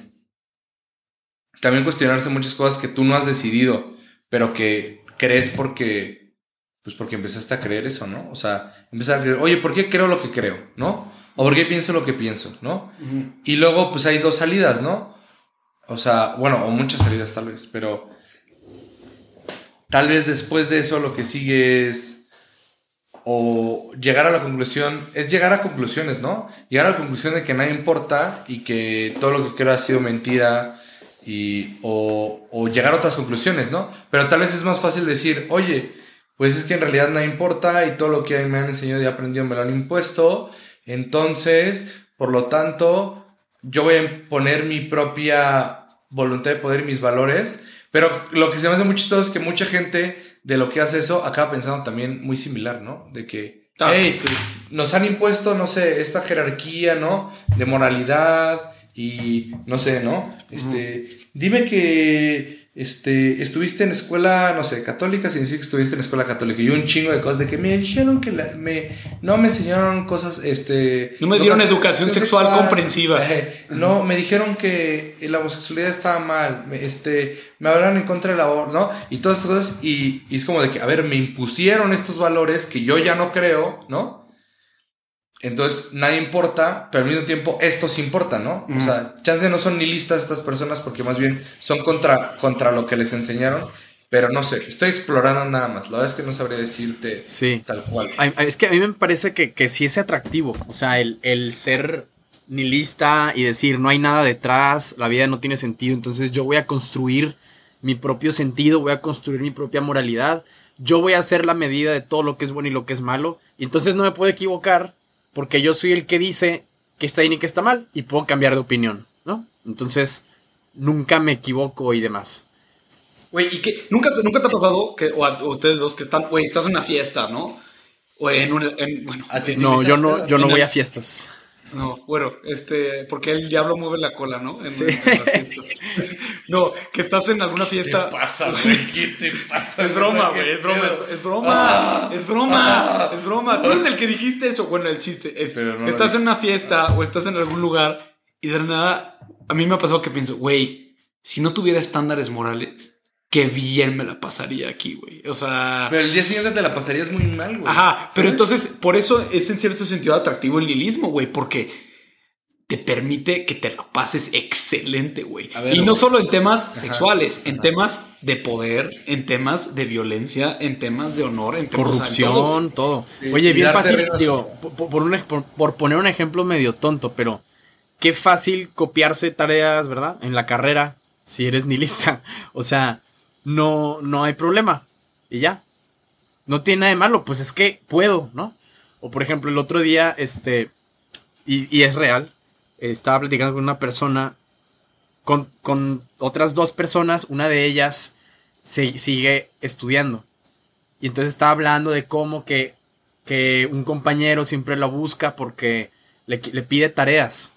También cuestionarse muchas cosas que tú no has decidido, pero que crees porque, pues porque empezaste a creer eso, ¿no? O sea, empezar a creer, oye, ¿por qué creo lo que creo, no? O ¿por qué pienso lo que pienso, no? Y luego, pues hay dos salidas, ¿no? O sea, bueno, o muchas salidas tal vez, pero tal vez después de eso lo que sigue es o llegar a la conclusión, es llegar a conclusiones, ¿no? Llegar a la conclusión de que nada importa y que todo lo que creo ha sido mentira y, o, o llegar a otras conclusiones, ¿no? Pero tal vez es más fácil decir, oye, pues es que en realidad nada importa y todo lo que me han enseñado y aprendido me lo han impuesto, entonces, por lo tanto, yo voy a imponer mi propia voluntad de poder y mis valores, pero lo que se me hace muy chistoso es que mucha gente de lo que hace eso acaba pensando también muy similar, ¿no? De que, Ah, hey, sí. nos han impuesto, no sé, esta jerarquía, ¿no? De moralidad y, no sé, ¿no? Este, dime que, este, estuviste en escuela, no sé, católica sin decir que estuviste en escuela católica y un chingo de cosas de que me dijeron que la- me, no me enseñaron cosas, este... No me dieron educación sexual comprensiva. Eh, no, me dijeron que la homosexualidad estaba mal, me, este, me hablaron en contra del aborto, ¿no? Y todas esas cosas, y, y es como de que, a ver, me impusieron estos valores que yo ya no creo, ¿no? Entonces, nada importa, pero al mismo tiempo esto sí importa, ¿no? O sea, chance no son ni listas estas personas porque más bien son contra, contra lo que les enseñaron, pero no sé, estoy explorando nada más. La verdad es que no sabría decirte Sí. tal cual. Es que a mí me parece que, que sí es atractivo. O sea, el, el ser nihilista y decir no hay nada detrás, la vida no tiene sentido, entonces yo voy a construir mi propio sentido, voy a construir mi propia moralidad, yo voy a hacer la medida de todo lo que es bueno y lo que es malo, y entonces no me puedo equivocar porque yo soy el que dice que está bien y que está mal y puedo cambiar de opinión, ¿no? Entonces nunca me equivoco y demás. Güey, ¿y qué? ¿Nunca, se- ¿Nunca te ha pasado que, o a ustedes dos que están, güey, estás en una fiesta, ¿no? O en una, en- bueno, ¿A ti te No, yo no, yo no voy a fiestas. No, bueno, este, porque el diablo mueve la cola, ¿no? En, Sí. en. No, que estás en alguna fiesta. pasa, güey? ¿Qué te pasa? Es broma, ¿Qué güey, es broma, es broma, Ah. es broma, es broma. Tú eres el que dijiste eso. Bueno, el chiste es Pero no estás en una fiesta o estás en algún lugar y de nada a mí me ha pasado que pienso, güey, si no tuviera estándares morales, qué bien me la pasaría aquí, güey. O sea, Pero el día siguiente te la pasarías muy mal, güey. Ajá, pero ¿Sabes? entonces por eso es en cierto sentido atractivo el nihilismo, güey, porque te permite que te la pases excelente, güey. Y no solo en temas sexuales, en temas de poder, en temas de violencia, en temas de honor, en temas o sea, en todo. Corrupción, todo. Sí, Oye, bien fácil, terrenos. digo, por, por un por- por poner un ejemplo medio tonto, pero qué fácil copiarse tareas, ¿verdad? En la carrera, si eres nihilista. O sea, no, no hay problema. Y ya. No tiene nada de malo, pues es que puedo, ¿no? O por ejemplo, el otro día, este, y, y es real, estaba platicando con una persona, con, con otras dos personas, una de ellas se, sigue estudiando. Y entonces estaba hablando de cómo que, que un compañero siempre la busca porque le, le pide tareas.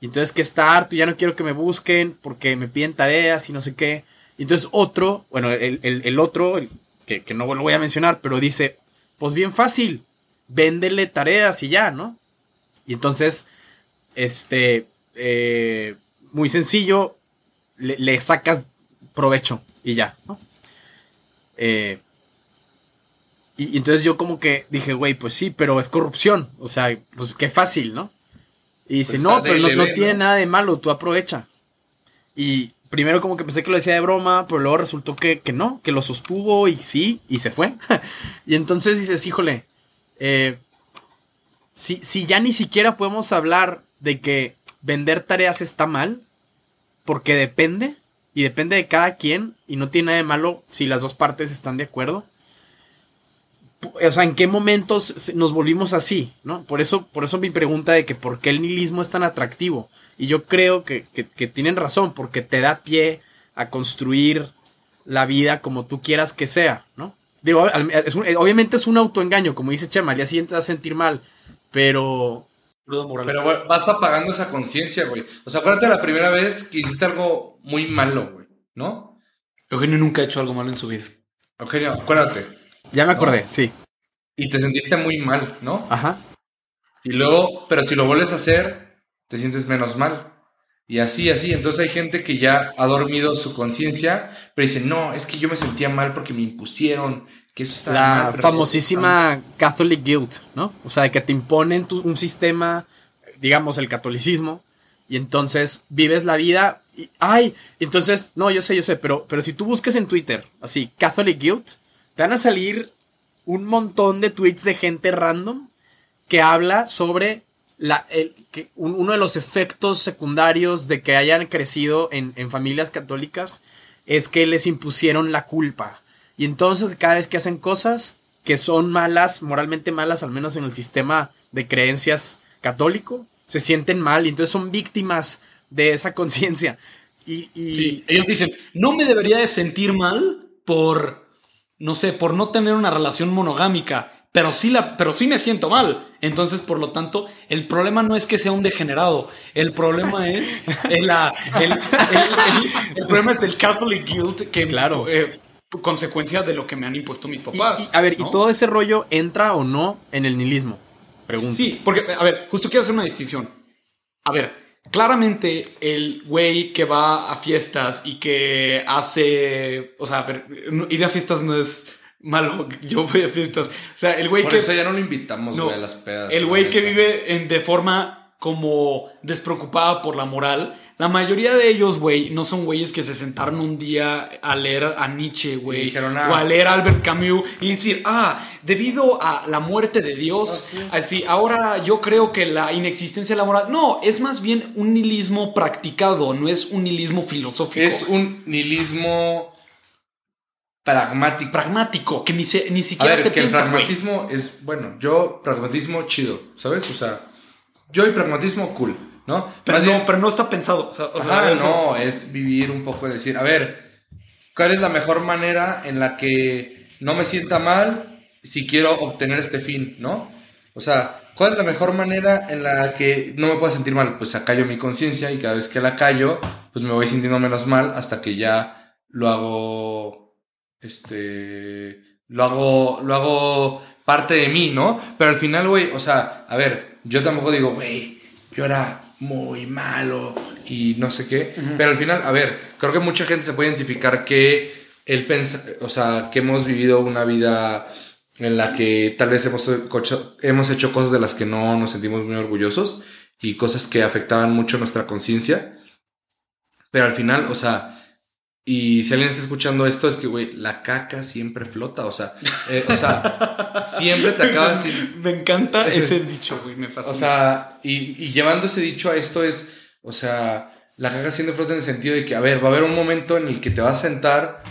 Y entonces que está harto, ya no quiero que me busquen porque me piden tareas y no sé qué. Y entonces otro, bueno, el, el- el otro, el- que, que no lo voy a mencionar, pero dice, pues bien fácil, véndele tareas y ya, ¿no? Y entonces, este, eh, muy sencillo, le, le sacas provecho y ya, ¿no? Eh, y, y entonces yo como que dije, güey, pues sí, pero es corrupción. O sea, pues qué fácil, ¿no? Y dice, Pues no, pero no ¿no? tiene nada de malo, tú aprovecha. Y, primero como que pensé que lo decía de broma, pero luego resultó que, que no, que lo sostuvo y sí, y se fue. y entonces dices, híjole, eh, si, si ya ni siquiera podemos hablar de que vender tareas está mal, porque depende, y depende de cada quien, y no tiene nada de malo si las dos partes están de acuerdo. O sea, ¿en qué momentos nos volvimos así? ¿no? Por eso, por eso mi pregunta de que por qué el nihilismo es tan atractivo. Y yo creo que, que, que tienen razón, porque te da pie a construir la vida como tú quieras que sea, ¿no? Digo, es un- obviamente es un autoengaño, como dice Chema, al día siguiente te vas a sentir mal, pero. Pero vas apagando esa conciencia, güey. O sea, acuérdate la primera vez que hiciste algo muy malo, güey. ¿No? Eugenio nunca ha hecho algo malo en su vida. Eugenio, acuérdate. Ya me acordé, sí. Y te sentiste muy mal, ¿no? Ajá. Y luego, pero si lo vuelves a hacer, te sientes menos mal. Y así, así. Entonces hay gente que ya ha dormido su conciencia, pero dice, no, es que yo me sentía mal porque me impusieron que eso está La mal. famosísima Catholic Guilt, ¿no? O sea, que te imponen tu- un sistema, digamos, el catolicismo, y entonces vives la vida y, ay, entonces, no, yo sé, yo sé, pero, pero si tú buscas en Twitter, así, Catholic Guilt, te van a salir un montón de tweets de gente random que habla sobre la, el- que un- uno de los efectos secundarios de que hayan crecido en, familias católicas es que les impusieron la culpa. Y entonces cada vez que hacen cosas que son malas, moralmente malas, al menos en el sistema de creencias católico, se sienten mal y entonces son víctimas de esa conciencia. Y, y- Sí, ellos dicen, no me debería de sentir mal por, no sé, por no tener una relación monogámica, pero sí, la, pero sí me siento mal. Entonces, por lo tanto, el problema no es que sea un degenerado, el problema es el, la- el, el- problema es el Catholic guilt que, Claro. eh, consecuencia de lo que me han impuesto mis papás. y- a ver, ¿no? ¿y todo ese rollo entra o no en el nihilismo? Pregunto. Sí, porque, a ver, justo quiero hacer una distinción. A ver, claramente el güey que va a fiestas y que hace. O sea, ir a fiestas no es malo. Yo voy a fiestas. O sea, el güey Por que. eso ya no lo invitamos, No, a las pedas. el güey que vive en, de forma como despreocupada por la moral. La mayoría de ellos, güey, no son güeyes que se sentaron un día a leer a Nietzsche, güey. dijeron, ah. O a leer a Albert Camus y decir, ah, debido a la muerte de Dios, Ah, sí. así, ahora yo creo que la inexistencia de la moral. No, es más bien un nihilismo practicado, no es un nihilismo filosófico. Es un nihilismo pragmático. pragmático, que ni, se, ni A siquiera ver, se que el piensa, güey. pragmatismo es, bueno, yo, pragmatismo chido, ¿sabes? O sea, yo y pragmatismo cool, ¿no? Pero no, bien- pero no está pensado. o sea, o sea, Ajá, no, es vivir un poco, decir, a ver, ¿cuál es la mejor manera en la que no me sienta mal si quiero obtener este fin, ¿no? O sea, ¿cuál es la mejor manera en la que no me pueda sentir mal? Pues acallo mi conciencia y cada vez que la callo, pues me voy sintiendo menos mal hasta que ya lo hago, este, lo hago, lo hago parte de mí, ¿no? Pero al final, güey, o sea, a ver, yo tampoco digo, güey, yo era muy malo y no sé qué, pero al final, a ver, creo que mucha gente se puede identificar que el pensa, o sea, que hemos vivido una vida en la que tal vez hemos, cocho- hemos hecho cosas de las que no nos sentimos muy orgullosos y cosas que afectaban mucho nuestra conciencia. Pero al final, o sea, y si alguien está escuchando esto, es que, güey, la caca siempre flota, o sea, eh, o sea, siempre te acabas sin... Me encanta ese dicho, güey, me fascina. O sea, y, y llevando ese dicho a esto es, o sea, la caca siempre flota en el sentido de que, a ver, va a haber un momento en el que te vas a sentar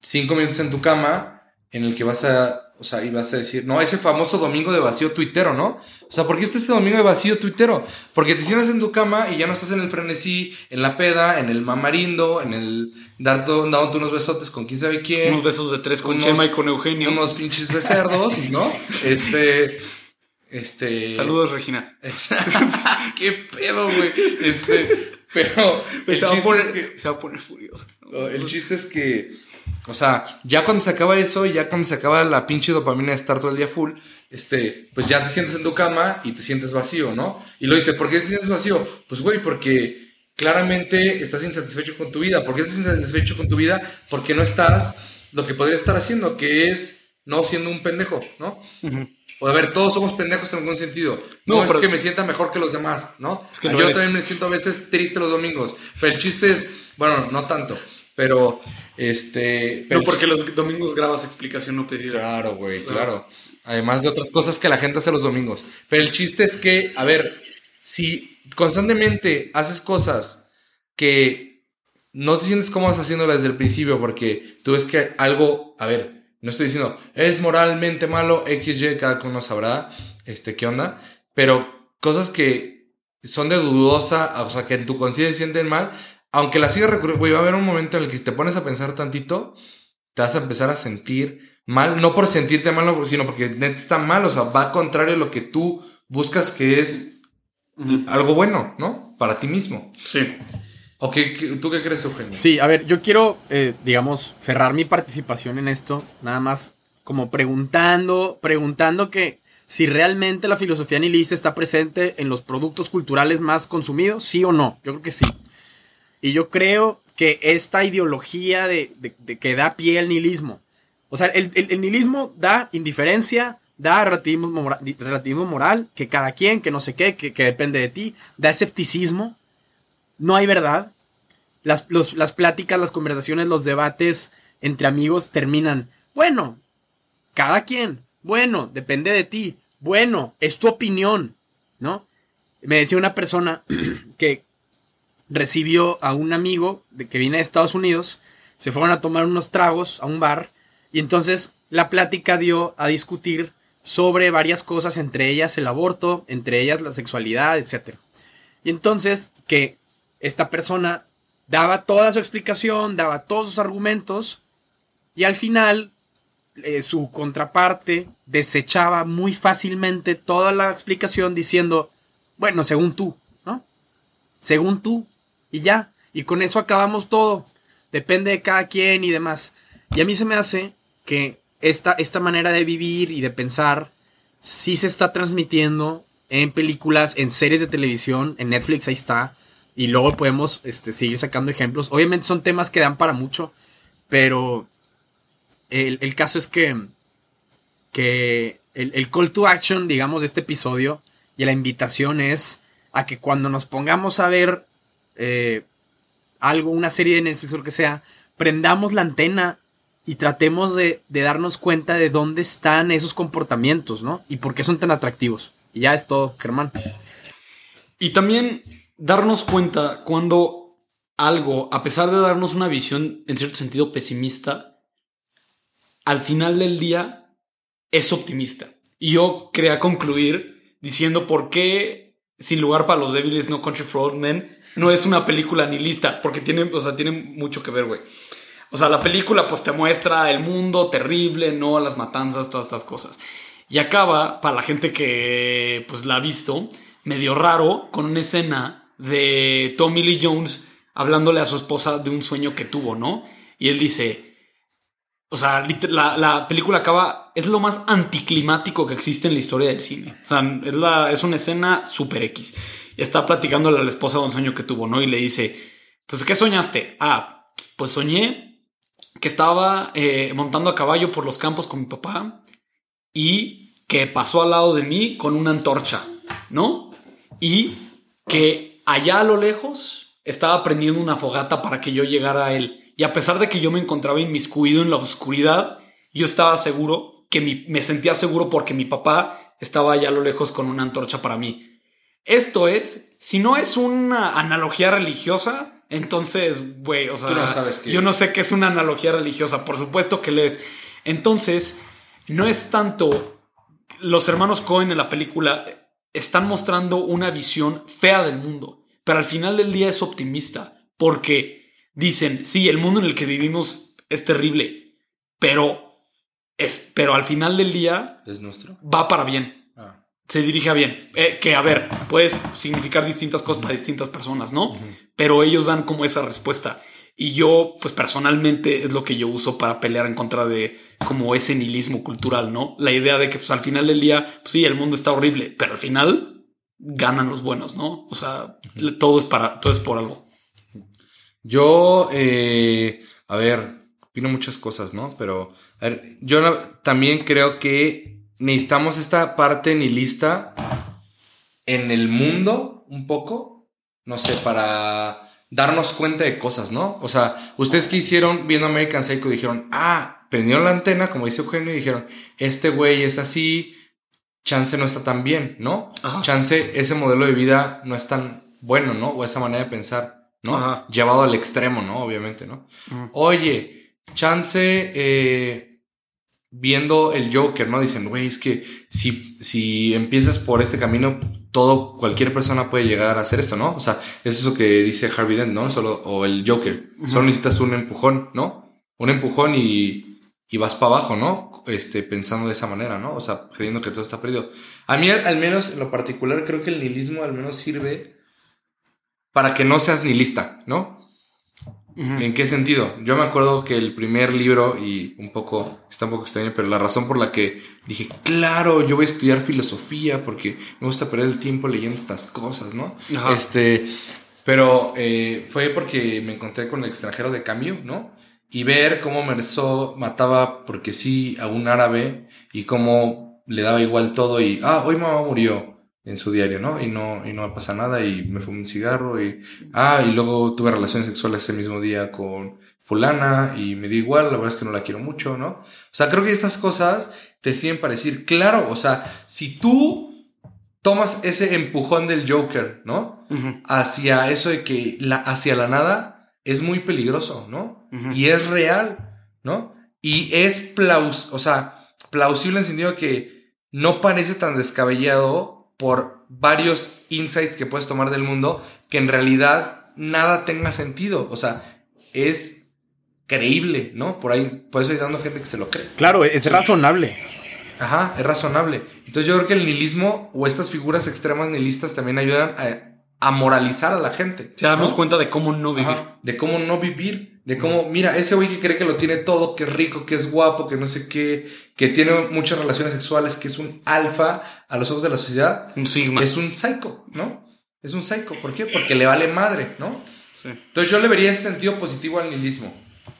cinco minutos en tu cama, en el que vas a, o sea, y vas a decir, no, ese famoso domingo de vacío tuitero, ¿no? O sea, ¿por qué está ese domingo de vacío tuitero? Porque te sientas en tu cama y ya no estás en el frenesí, en la peda, en el mamarindo, en el darte, dándote unos besotes con quién sabe quién. unos besos de tres con unos- Chema y con Eugenio. Unos pinches becerdos, ¿no? Este, este... Saludos, Regina. ¿Qué pedo, güey? Este, pero el se, va a poner, es que, se va a poner furioso. oh, el chiste es que, o sea, ya cuando se acaba eso, ya cuando se acaba la pinche dopamina de estar todo el día full, este, pues ya te sientes en tu cama y te sientes vacío, ¿no? Y lo dice, ¿por qué te sientes vacío? Pues, güey, porque claramente estás insatisfecho con tu vida. ¿Por qué estás insatisfecho con tu vida? Porque no estás lo que podrías estar haciendo, que es no siendo un pendejo, ¿no? O a ver, todos somos pendejos en algún sentido. No, No, es pero- que me sienta mejor que los demás, ¿no? Es que no Yo eres. también me siento a veces triste los domingos. Pero el chiste es, bueno, no tanto. Pero, este. Pero No, porque los domingos grabas explicación no pedida. Claro, güey, Claro. claro. Además de otras cosas que la gente hace los domingos. Pero el chiste es que, a ver, si constantemente haces cosas que no te sientes cómodas haciéndolas desde el principio porque tú ves que algo, a ver, no estoy diciendo, es moralmente malo, XY, cada uno sabrá, este, qué onda, pero cosas que son de dudosa, o sea, que en tu conciencia se sienten mal, aunque las sigas recurriendo, güey, va a haber un momento en el que si te pones a pensar tantito, te vas a empezar a sentir mal, no por sentirte mal, no, sino porque neta está mal, o sea, va contrario a lo que tú buscas que es algo bueno, ¿no? Para ti mismo. Sí. ¿O qué- qué- tú qué crees, Eugenio? Sí, a ver, yo quiero, eh, digamos, cerrar mi participación en esto, nada más como preguntando, preguntando que si realmente la filosofía nihilista está presente en los productos culturales más consumidos, sí o no. Yo creo que sí. Y yo creo que esta ideología de, de- que da pie al nihilismo, o sea, el, el- nihilismo da indiferencia, da relativismo, relativismo moral, que cada quien, que no sé qué, que, que depende de ti, da escepticismo, no hay verdad. Las, las pláticas, las conversaciones, los debates entre amigos terminan, bueno, cada quien, bueno, depende de ti, bueno, es tu opinión, ¿no? Me decía una persona que recibió a un amigo de que viene de Estados Unidos, se fueron a tomar unos tragos a un bar y entonces la plática dio a discutir sobre varias cosas, entre ellas el aborto, entre ellas la sexualidad, etc. Y entonces que esta persona daba toda su explicación, daba todos sus argumentos y al final eh, su contraparte desechaba muy fácilmente toda la explicación diciendo, bueno, según tú, ¿no? Según tú y ya. Y con eso acabamos todo. Depende de cada quien y demás. Y a mí se me hace que esta, esta manera de vivir y de pensar sí se está transmitiendo en películas, en series de televisión, en Netflix, ahí está. Y luego podemos este, seguir sacando ejemplos. Obviamente son temas que dan para mucho, pero el, el caso es que, que el, el call to action, digamos, de este episodio y la invitación es a que cuando nos pongamos a ver eh, algo, una serie de Netflix o lo que sea, prendamos la antena y tratemos de, darnos cuenta de dónde están esos comportamientos, ¿no? Y por qué son tan atractivos. Y ya es todo, Germán. Y también darnos cuenta cuando algo, a pesar de darnos una visión en cierto sentido pesimista, al final del día es optimista. Y yo quería concluir diciendo por qué Sin lugar para los débiles, No Country for Old Men no es una película nihilista, porque tiene, o sea, mucho que ver, güey. O sea, la película pues te muestra el mundo terrible, no las matanzas, todas estas cosas. Y acaba, para la gente que pues la ha visto, medio raro, con una escena de Tommy Lee Jones hablándole a su esposa de un sueño que tuvo, ¿no? Y él dice, o sea, la, la película acaba, es lo más anticlimático que existe en la historia del cine. O sea, es, la, es una escena super X. Y está platicándole a la esposa de un sueño que tuvo, ¿no? Y le dice, pues, ¿qué soñaste? Ah, pues soñé que estaba eh, montando a caballo por los campos con mi papá y que pasó al lado de mí con una antorcha, ¿no? Y que allá a lo lejos estaba prendiendo una fogata para que yo llegara a él. Y a pesar de que yo me encontraba inmiscuido en la oscuridad, yo estaba seguro que me sentía seguro porque mi papá estaba allá a lo lejos con una antorcha para mí. Esto es, si no es una analogía religiosa, entonces, güey, o sea, no sabes yo es. no sé qué es una analogía religiosa, por supuesto que lo es. Entonces, no es tanto los hermanos Cohen en la película están mostrando una visión fea del mundo, pero al final del día es optimista, porque dicen, sí, el mundo en el que vivimos es terrible, pero es, pero al final del día ¿Es nuestro? va para bien. Se dirige a bien. Eh, que, a ver, puede significar distintas cosas para distintas personas, ¿no? Pero ellos dan como esa respuesta. Y yo, pues personalmente, es lo que yo uso para pelear en contra de como ese nihilismo cultural, ¿no? La idea de que, pues al final del día, pues, sí, el mundo está horrible, pero al final ganan los buenos, ¿no? O sea, todo es para, todo es por algo. Yo, eh, a ver, opino muchas cosas, ¿no? Pero A ver, yo también creo que necesitamos esta parte nihilista en el mundo un poco, no sé, para darnos cuenta de cosas, ¿no? O sea, ustedes que hicieron viendo American Psycho dijeron, ah, prendieron la antena, como dice Eugenio, y dijeron, este güey es así, chance no está tan bien, ¿no? Ajá. Chance ese modelo de vida no es tan bueno, ¿no? O esa manera de pensar, ¿no? Ajá. Llevado al extremo, ¿no? Obviamente, ¿no? Oye, chance eh, viendo el Joker, ¿no? Dicen, güey, es que si, si empiezas por este camino, todo, cualquier persona puede llegar a hacer esto, ¿no? O sea, es eso que dice Harvey Dent, ¿no? Solo, o el Joker. Solo necesitas un empujón, ¿no? Un empujón y, y vas para abajo, ¿no? Este, pensando de esa manera, ¿no? O sea, creyendo que todo está perdido. A mí, al, al menos, en lo particular, creo que el nihilismo al menos sirve para que no seas nihilista, ¿no? ¿En qué sentido? Yo me acuerdo que el primer libro, y un poco, está un poco extraño, pero la razón por la que dije, claro, yo voy a estudiar filosofía porque me gusta perder el tiempo leyendo estas cosas, ¿no? Ajá. Este, pero eh, fue porque me encontré con el extranjero de Camus, ¿no? Y ver cómo Merzó mataba porque sí a un árabe y cómo le daba igual todo y, ah, hoy mamá murió en su diario, ¿no? Y no, y no pasa nada y me fumé un cigarro y, ah, y luego tuve relaciones sexuales ese mismo día con fulana y me dio igual, la verdad es que no la quiero mucho, ¿no? O sea, creo que esas cosas te sirven para decir, claro, o sea, si tú tomas ese empujón del Joker, ¿no? Hacia eso de que la, hacia la nada es muy peligroso, ¿no? Y es real, ¿no? Y es plaus, o sea, plausible en el sentido de que no parece tan descabellado por varios insights que puedes tomar del mundo que en realidad nada tenga sentido. O sea, es creíble, ¿no? Por ahí, por eso hay dando gente que se lo cree. Claro, es razonable. Ajá, es razonable. Entonces yo creo que el nihilismo o estas figuras extremas nihilistas también ayudan a, a moralizar a la gente. Se darnos ¿no? cuenta de cómo no vivir. Ajá, de cómo no vivir, de cómo, mira, ese güey que cree que lo tiene todo, que es rico, que es guapo, que no sé qué, que tiene muchas relaciones sexuales, que es un alfa a los ojos de la sociedad, Un sigma. es un psycho, ¿no? Es un psycho. ¿Por qué? Porque le vale madre, ¿no? Sí. Entonces yo le vería ese sentido positivo al nihilismo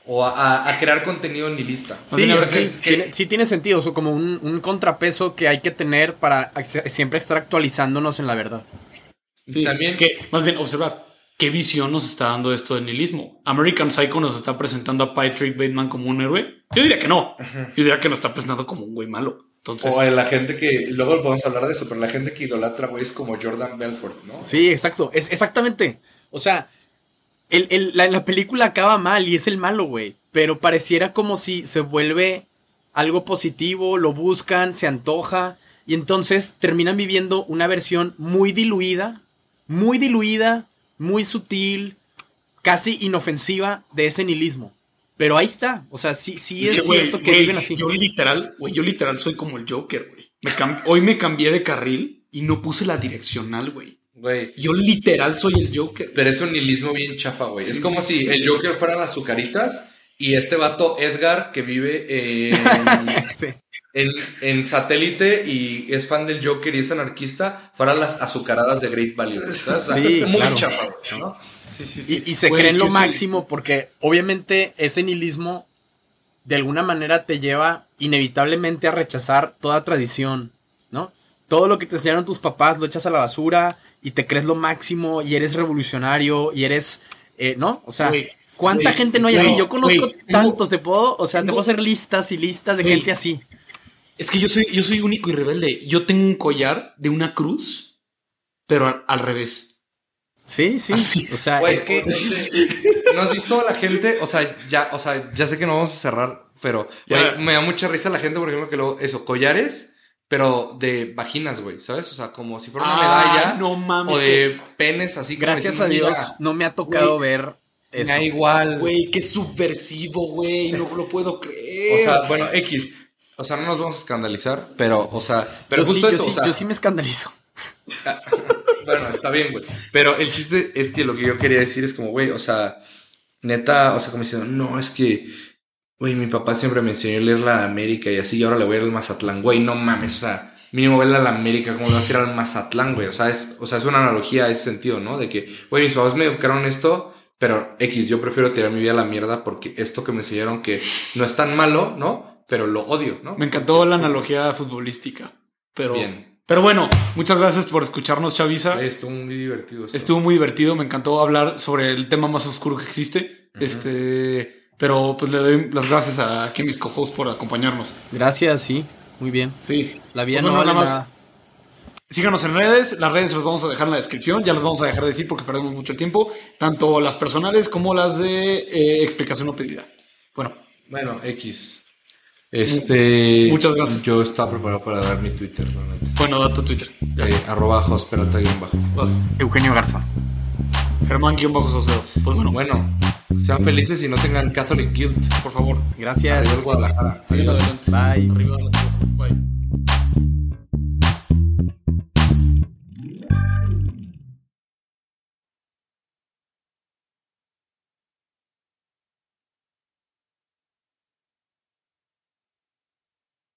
o a, crear contenido nihilista. Sí, tiene- sí, sí, tiene, sí tiene sentido, o sea, como un, un contrapeso que hay que tener para siempre estar actualizándonos en la verdad. Sí, También que, más bien, observar qué visión nos está dando esto del nihilismo. American Psycho nos está presentando a Patrick Bateman como un héroe. Yo diría que no. Yo diría que nos está presentando como un güey malo. Entonces, O la gente que, luego podemos hablar de eso, pero la gente que idolatra güeyes como Jordan Belfort, ¿no? Sí, exacto, es exactamente. O sea, el, el- la, la película acaba mal y es el malo, güey. Pero pareciera como si se vuelve algo positivo, lo buscan, se antoja. Y entonces terminan viviendo una versión muy diluida, muy diluida, muy sutil, casi inofensiva de ese nihilismo. Pero ahí está. O sea, sí, sí es, que, güey, cierto que güey, viven así. Yo literal, güey, yo literal soy como el Joker, güey. Hoy me cambié de carril y no puse la direccional, güey. Güey. Yo literal soy el Joker. Pero es un nihilismo bien chafa, güey. Sí, es como sí, si sí. el Joker fueran las azucaritas y este vato Edgar que vive en, Sí. en, en satélite y es fan del Joker y es anarquista, fueran las azucaradas de Great Value. ¿sabes? O sea, Sí, muy claro. chafa, güey, ¿no? Sí, sí, Y, y se Güey, creen lo sí. máximo porque obviamente ese nihilismo de alguna manera te lleva inevitablemente a rechazar toda tradición, ¿no? Todo lo que te enseñaron tus papás lo echas a la basura y te crees lo máximo y eres revolucionario y eres, eh, ¿no? O sea, ¿cuánta gente no hay así? Yo conozco tantos, te puedo, o sea, te tengo- puedo hacer listas y listas de gente así. Es que yo soy, yo soy único y rebelde. Yo tengo un collar de una cruz, pero al, al revés. Sí, sí. O sea, Güey, es que... ¿No has visto a la gente? O sea, ya, o sea, ya sé que no vamos a cerrar, pero güey, me da mucha risa la gente, por ejemplo, que luego, eso, collares, pero de vaginas, güey, ¿sabes? O sea, como si fuera una Ah, medalla. no mames, O de penes, así como Gracias a Dios "Mira, no me ha tocado Güey, ver me eso. da igual. Güey, qué subversivo, güey. No lo puedo creer. O sea, bueno, X. O sea, no nos vamos a escandalizar, pero, o sea, pero Yo sí, justo yo eso, sí- o sea, yo sí me escandalizo. Bueno, está bien, güey. Pero el chiste es que lo que yo quería decir es como, güey, o sea, neta, o sea, como diciendo, no, es que, güey, mi papá siempre me enseñó a leer la América y así, y ahora le voy a ir al Mazatlán, güey, no mames, o sea, mínimo verla a la América, ¿cómo vas a ir al Mazatlán, güey? O sea, es, o sea, es una analogía a ese sentido, ¿no? De que, güey, mis papás me educaron esto, pero X, yo prefiero tirar mi vida a la mierda porque esto que me enseñaron que no es tan malo, ¿no? pero lo odio, ¿no? Me encantó la analogía futbolística. Pero, Bien. Pero bueno, muchas gracias por escucharnos, Chavisa. Estuvo muy divertido. esto. Estuvo muy divertido, me encantó hablar sobre el tema más oscuro que existe. Este, pero pues le doy las gracias a aquí mis cojos por acompañarnos. Gracias, sí. Muy bien. Sí. La vida Pues no bueno, vale nada más. nada. Síganos en redes, las redes las vamos a dejar en la descripción, ya las vamos a dejar de decir porque perdemos mucho el tiempo, tanto las personales como las de eh, explicación o pedida. Bueno, Bueno, X. Este. Muchas gracias. Yo estaba preparado para dar mi Twitter, realmente. bueno, da tu Twitter. Eh, arroba Josperalta guion bajo. Vas. Eugenio Garza. Germán-Soseo. Pues bueno, Bueno, sean felices y no tengan Catholic Guilt. por favor. Gracias. Adiós, Guadalajara. Adiós. adelante. Bye. Arriba, Bye.